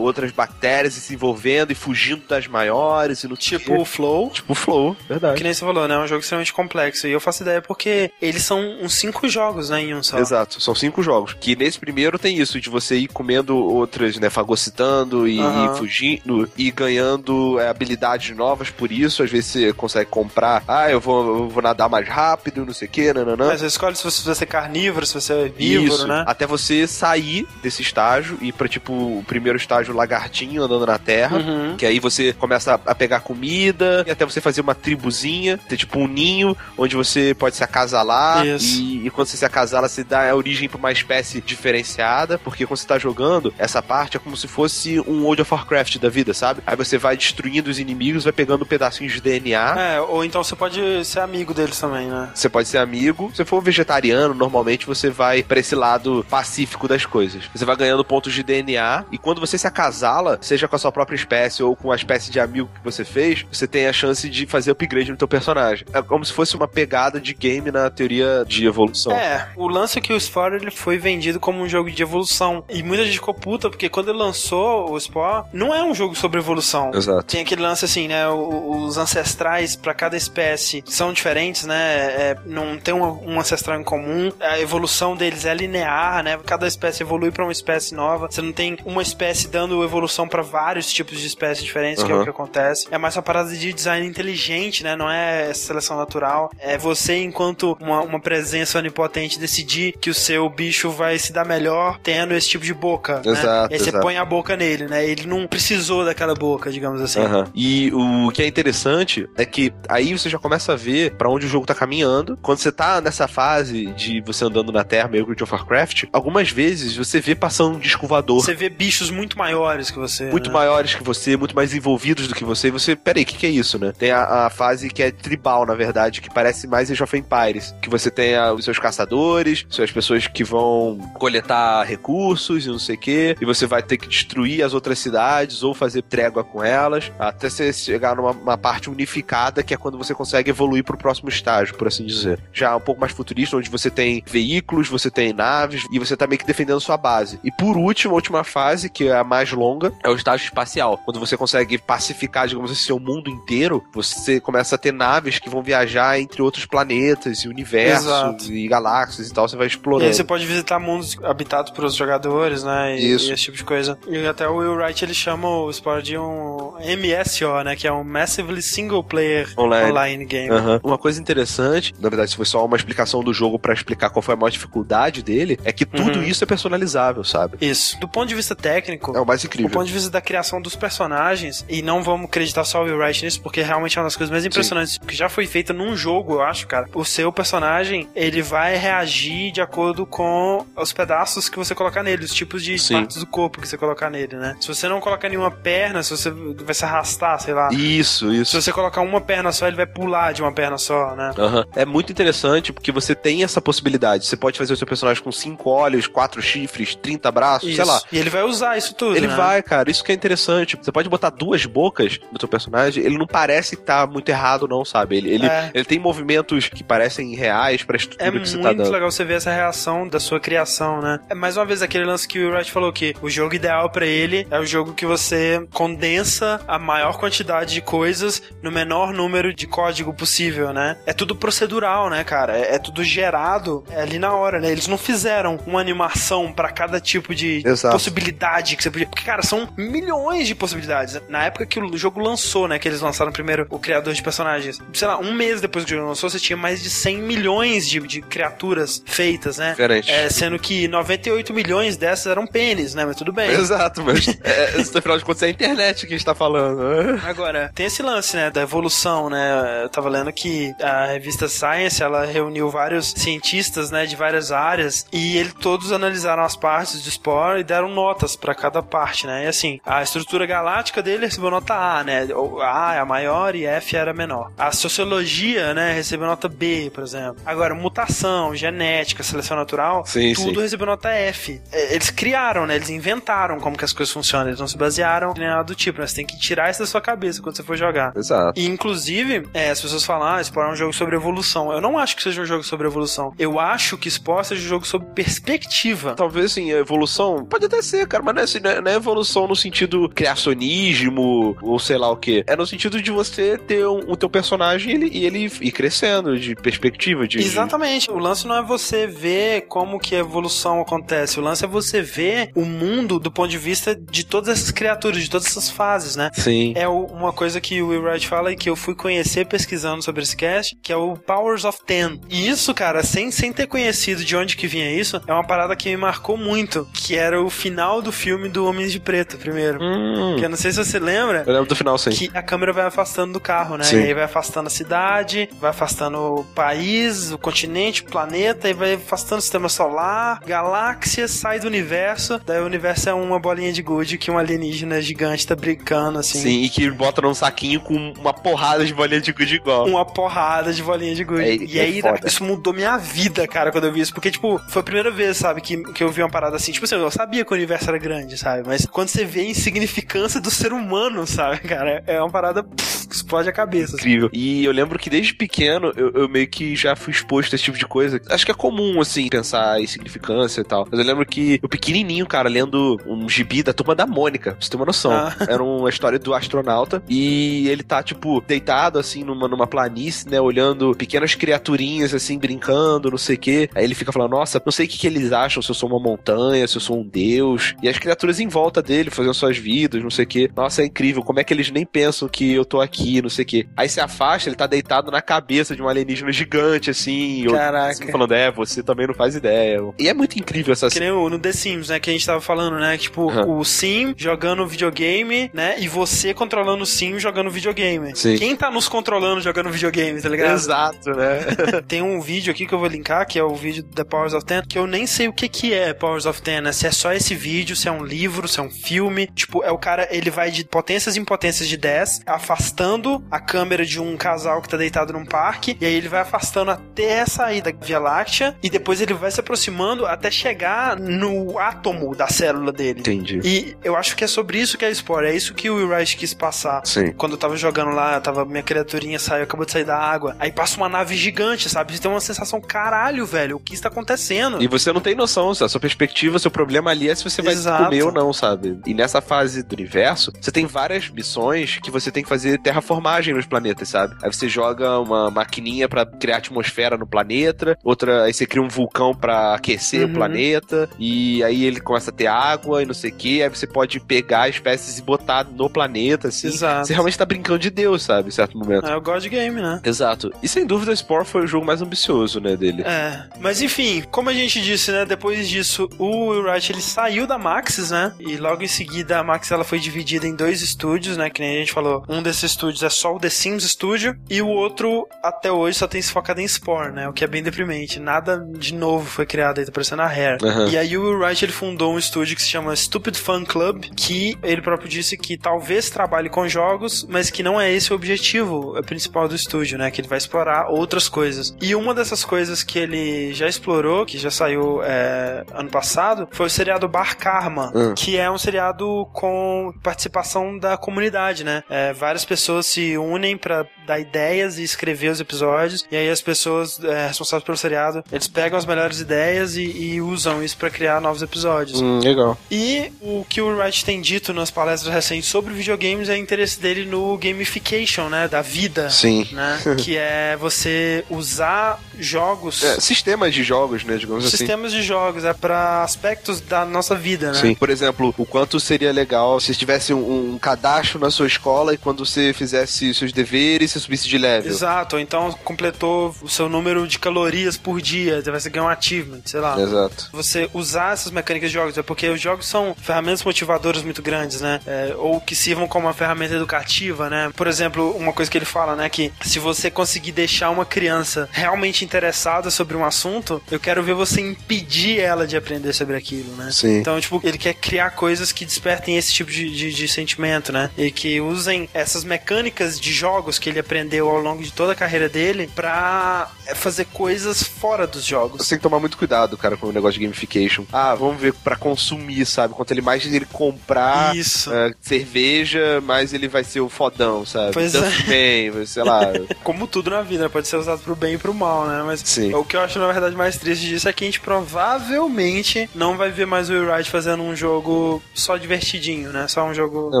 outras bactérias e se envolvendo e fugindo das maiores e no Tipo o Flow. Tipo Flow, verdade. Que nem você falou, né? É um jogo extremamente complexo. E eu faço ideia porque eles são uns cinco jogos, né? Em um só. Exato, são cinco jogos. Que nesse primeiro tem isso, de você ir comendo outras, né? Fagocitando e, fugindo e ganhando é, habilidades novas por isso. Às vezes você consegue comprar, ah, eu vou, eu vou nadar mais rápido, não sei o que, nananã. Mas você escolhe se você vai ser carnívoro, se você é vívoro, Isso, né? até você sair desse estágio e ir pra, tipo, o primeiro estágio lagartinho andando na terra. Uhum. Que aí você começa a pegar comida e até você fazer uma tribuzinha, ter tipo um ninho onde você pode se acasalar. Isso. E, e quando você se acasala, você dá a origem pra uma espécie diferenciada. Porque quando você tá jogando, essa parte é como se fosse um World of Warcraft da vida, sabe? Aí você vai destruindo os inimigos, vai pegando pedacinhos de DNA. É, ou então você pode ser amigo deles também, né? Você pode ser amigo. Se for vegetariano, normalmente você vai pra esse lado pacífico das coisas. Você vai ganhando pontos de DNA e quando você se acasala, seja com a sua própria espécie ou com a espécie de amigo que você fez, você tem a chance de fazer upgrade no teu personagem. É como se fosse uma pegada de game na teoria de evolução. É, o lance é que o Spore ele foi vendido como um jogo de evolução. E muita gente ficou puta, porque quando ele lançou o Spore, não é um jogo sobre evolução. Exato. Tem aquele lance assim, né? Os ancestrais para cada espécie são diferentes, né? É, não tem um, um, ancestral em comum. A evolução deles é linear, né? Cada espécie evolui para uma espécie nova. Você não tem uma espécie dando evolução para vários tipos de espécies diferentes, uhum. que é o que acontece. É mais uma parada de design inteligente, né? Não é seleção natural. É você, enquanto uma, uma presença onipotente, decidir que o seu bicho vai se dar melhor tendo esse tipo de boca. Exato. Né? E aí você exato. põe a boca nele, né? Ele não precisou daquela boca, digamos assim. Uhum. E o que é interessante é que aí você já começa a ver para onde o jogo tá caminhando. Quando você tá nessa fase de você andando na Terra, meio World of Warcraft, algumas vezes você vê passando um disco voador. Você vê bichos muito maiores que você. Muito né? maiores que você, muito mais envolvidos do que você. E você, peraí, o que, que é isso, né? Tem a, a, fase que é tribal, na verdade, que parece mais Age of Empires. Que você tem a, os seus caçadores, suas pessoas que vão coletar recursos e não sei o quê. E você vai ter que destruir as outras cidades ou fazer trégua com elas. Até você chegar numa parte unificada, que é quando você consegue evoluir pro próximo estágio, por assim dizer. Já um pouco mais futurista, onde você tem veículos, você tem naves e você tá meio que defendendo sua base. E por último, a última fase, que é a mais longa, é o estágio espacial. Quando você consegue pacificar, digamos assim, seu mundo inteiro, você começa a ter naves que vão viajar entre outros planetas e universos Exato. e galáxias e tal, você vai explorando. E aí você pode visitar mundos habitados por jogadores, né? E, Isso. e esse tipo de coisa. E até o Will Wright ele chama o Sport de um MSO, né? Que é um Massively Single Player Online, online Game. Uhum. Uma coisa interessante, na verdade, se foi só uma explicação do jogo para explicar qual foi a maior dificuldade dele, é que tudo uhum. isso é personalizável, sabe? Isso. Do ponto de vista técnico, é o mais incrível. Do ponto de vista da criação dos personagens, e não vamos acreditar só o Will Wright nisso, porque realmente é uma das coisas mais impressionantes Sim. que já foi feita num jogo, eu acho, cara. O seu personagem, ele vai reagir de acordo com os pedaços que você colocar nele, os tipos de Sim. partes do corpo que você colocar nele, né? Se você não colocar nenhuma perna, se você vai se arrastar, sei lá. Isso, isso. Se você colocar uma perna só, ele vai pular de uma perna só, né? Uhum. É muito interessante porque você tem essa possibilidade. Você pode fazer o seu personagem com cinco olhos, quatro chifres, 30 braços, isso. sei lá. E ele vai usar isso tudo. Ele né? vai, cara. Isso que é interessante. Você pode botar duas bocas no seu personagem, ele não parece estar tá muito errado, não, sabe? Ele, ele, é. ele tem movimentos que parecem reais pra estrutura é que você tá dando. É muito legal você ver essa reação da sua criação, né? É mais uma vez aquele lance que o Wright falou que o jogo ideal para ele é o jogo que você condensa a maior quantidade de coisas no menor número de código possível, né? É tudo procedural, né, cara? É, é tudo gerado ali na hora, né? Eles não fizeram uma animação para cada tipo de Exato. possibilidade que você podia. Porque, cara, são milhões de possibilidades. Na época que o jogo lançou, né? Que eles lançaram primeiro o criador de personagens. Sei lá, um mês depois que o jogo lançou, você tinha mais de 100 milhões de, de criaturas feitas, né? Diferente. É, sendo que 98 milhões dessas eram pênis, né? Mas tudo bem. Exato, mas <laughs> é, afinal de contas é a internet que a gente tá falando. Agora, tem esse lance, né? Da evolução, né? Eu tava lendo que a revista Science, ela reuniu vários cientistas, né? De várias áreas e eles todos analisaram as partes do Spore e deram notas para cada parte, né? E assim, a estrutura galáctica dele recebeu nota A, né? A é a maior e F era a menor. A sociologia, né? Recebeu nota B, por exemplo. Agora, mutação, genética, seleção natural, sim, tudo sim. recebeu nota F. É, eles criaram, né? Eles inventaram como que as coisas funcionam. Eles não se basearam em nada do tipo, né? Você tem que tirar isso da sua cabeça quando você for jogar. Exato. E, inclusive, é, as pessoas falam, ah, Spore é um jogo sobre evolução. Eu não acho que seja um jogo sobre evolução. Eu acho que Spore seja um jogo sobre perspectiva. Talvez, assim, a evolução pode até ser, cara, mas não é, assim, não é, não é evolução no sentido criacionismo ou sei lá o que. É no sentido de você ter um, o teu personagem e ele, e ele ir crescendo de perspectiva. De, Exatamente. O lance não é você ver como que a evolução acontece. O lance é você ver o mundo do ponto de vista de todas essas criaturas, de todas essas fases, né? Sim. É uma coisa que o Will Wright fala e que eu fui conhecer pesquisando sobre esse cast, que é o Powers of Ten. E isso, cara, sem, sem ter conhecido de onde que vinha isso, é uma parada que me marcou muito, que era o final do filme do Homens de Preto, primeiro. Hum. Que eu não sei se você lembra. Eu lembro do final, sim. Que a câmera vai afastando do carro, né? Sim. E aí vai afastando a cidade, vai afastando o país, o continente, o planeta, e vai afastando o sistema solar, galáxia, sai do universo. Daí o universo é uma bolinha de gude que um alienígena gigante tá brincando, assim. Sim, e que bota num saquinho com uma porrada de bolinha de gude igual. Uma porrada de bolinha de gude. É, e é aí, foda. isso mudou minha vida, cara, quando eu vi isso. Porque, tipo, foi a primeira vez, sabe, que, que eu vi uma parada assim. Tipo assim, eu sabia que o universo era grande, sabe? Mas quando você vê a insignificância do ser humano, <laughs> sabe, cara? É uma parada pff, explode a cabeça. assim. Incrível. E eu lembro que desde pequeno eu, eu, meio que já fui exposto a esse tipo de coisa. Acho que é comum, assim, pensar em significância e tal. Mas eu lembro que eu pequenininho, cara, lendo um gibi da turma da Mônica, pra você ter uma noção. Ah. <laughs> Era uma história do astronauta e ele tá, tipo, deitado, assim, numa, numa planície, né, olhando pequenas criaturinhas, assim, brincando, não sei o quê. Aí ele fica falando, nossa, não sei o que, que eles acham, se eu sou uma montanha, se eu sou um deus. E as criaturas em volta dele, fazendo suas vidas, não sei o quê. Nossa, é incrível. Como é que eles nem pensam que eu tô aqui, não sei o quê. Aí se afasta, ele tá deitado na cabeça de um alienígena gigante, assim. Caraca. Assim, falando, é, você também não faz ideia. E é muito incrível essa Que nem o, no The Sims, né, que a gente tava falando, né, tipo, uhum. o Sim jogando videogame, né, e você controlando o Sim jogando videogame. Sim. Quem tá nos controlando jogando videogame, tá ligado? Exato, né? <laughs> Tem um vídeo aqui que eu vou linkar, que é o vídeo da Powers of Ten, que eu nem sei o que que é Powers of Ten, né, se é só esse vídeo, se é um livro, se é um filme. Tipo, é o cara, ele vai de potências em potências de 10, afastando a câmera de um casal que tá deitado num parque, e aí ele vai afastando até sair da Via Láctea, e depois ele vai se aproximando até chegar no átomo da célula dele. Entendi. E eu acho que é sobre isso que é Spore, é isso que o Will Wright quis passar. Sim. Quando eu tava jogando lá, tava, minha criaturinha saiu, acabou de sair da água, aí passa uma nave gigante, sabe? Você tem uma sensação, caralho, velho, o que está acontecendo? E você não tem noção, a sua perspectiva, seu problema ali é se você vai Exato. comer ou não, sabe? E nessa fase do universo, você tem várias missões que você tem que fazer terraformagem nos planetas, sabe? Aí você joga uma maquininha para criar atmosfera no planeta, outra, aí você cria um vulcão para aquecer uhum. o planeta, e aí ele começa a ter água e não sei o que, aí você pode pegar espécies e botar no planeta, assim. Exato. Você realmente tá brincando de Deus, sabe? Em certo momento. É o God Game, né? Exato. E sem dúvida, o Spore foi o jogo mais ambicioso, né, dele. É. Mas enfim, como a gente disse, né, depois disso, o Will Wright, ele saiu da Maxis, né? E logo em seguida a Maxis ela foi dividida em dois estúdios, né? Que nem a gente falou. Um desses estúdios é só o The Sims Studio e o outro, até hoje, só tem se focado em Spore, né? O que é bem deprimente. Nada de novo foi criado aí, tá parecendo a Rare. Uhum. E aí o Will Wright, ele fundou um estúdio que se chama Stupid Fun Club, que ele próprio disse que talvez trabalhe com jogos, mas que não é esse o objetivo principal do estúdio, né? Que ele vai explorar outras coisas. E uma dessas coisas que ele já explorou, que já saiu é, ano passado, foi o seriado Bar Karma, uhum. que é um seriado com participação da comunidade, né? É, várias pessoas se unem para dar ideias e escrever os episódios, e aí as pessoas é, responsáveis pelo seriado, eles pegam as melhores ideias e, e usam isso para criar novos episódios. Hum, legal. E o que o Wright tem dito nas palestras recentes sobre videogames é o interesse dele no gamification, né? Da vida. Sim. Né? <laughs> que é você usar jogos. É, sistemas de jogos, né? Digamos sistemas assim. Sistemas de jogos, é para aspectos da nossa vida, né? Sim. Por exemplo, o quanto seria legal se tivesse um, um cadastro na sua escola e quando você fizesse seus deveres, você subisse de level. Exato. Então completou o seu número de calorias por dia, você ganhar um achievement, sei lá. Exato. Você usar essas mecânicas de jogos, é porque os jogos são ferramentas motivadoras muito grandes, né? É, ou que sirvam como uma ferramenta educativa, né? Por exemplo, uma coisa que ele fala, né? Que se você conseguir deixar uma criança realmente interessada sobre um assunto, eu quero ver você impedir ela de aprender sobre aquilo, né? Sim. Então, tipo, ele quer criar coisas que despertem esse tipo de, de, de sentimento, né? E que usem essas mecânicas de jogos que ele aprendeu ao longo de toda a carreira dele pra fazer coisas fora dos jogos. Você tem que tomar muito cuidado, cara, com o negócio de gamification. Ah, vamos ver para consumir, sabe? Quanto ele mais ele comprar. Uh, cerveja, mais ele vai ser o fodão, sabe? Pois Duff é. Bem, sei lá. <laughs> Como tudo na vida, pode ser usado pro bem e pro mal, né? Mas Sim. o que eu acho, na verdade, mais triste disso é que a gente provavelmente não vai ver mais o Wright fazendo um jogo só divertidinho, né? Só um jogo. É,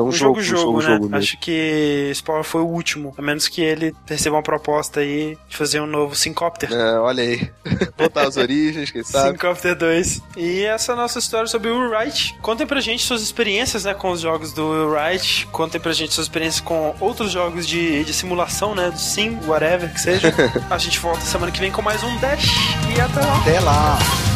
um, um jogo, jogo, um né? jogo acho que Spore foi o último. A menos que ele receba uma proposta aí de fazer um novo Syncopter. É, olha aí. Voltar às origens, quem sabe? Syncopter 2. E essa é a nossa história sobre o Wright. Contem pra gente suas experiências, né, com os jogos do Wright. Contem pra gente suas experiências com outros jogos de, de simulação, né, do Sim, whatever que seja. <laughs> a gente volta semana que vem com mais um Dash e até lá. Até lá.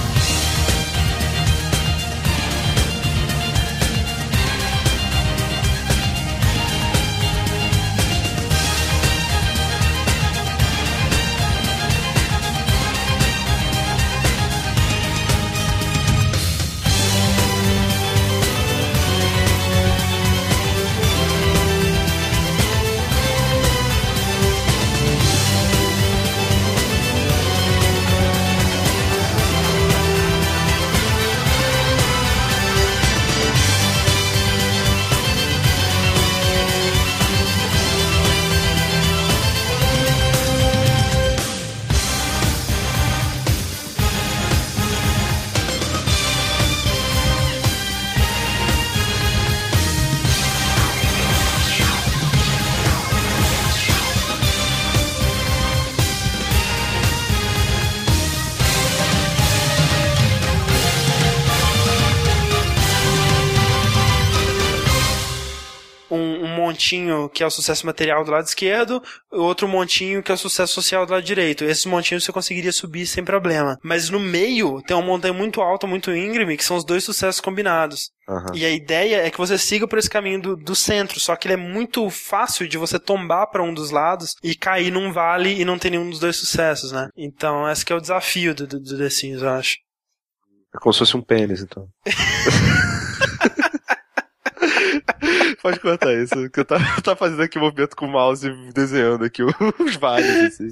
Que é o sucesso material do lado esquerdo, outro montinho que é o sucesso social do lado direito. Esses montinhos você conseguiria subir sem problema. Mas no meio tem uma montanha muito alta, muito íngreme, que são os dois sucessos combinados. Uhum. E a ideia é que você siga por esse caminho do, do centro, só que ele é muito fácil de você tombar para um dos lados e cair num vale e não ter nenhum dos dois sucessos, né? Então, esse é o desafio do, do, do The Sims, eu acho. É como se fosse um pênis, então. <laughs> Pode cortar isso, que eu tava, tava fazendo aqui um movimento com o mouse desenhando aqui os vales, assim.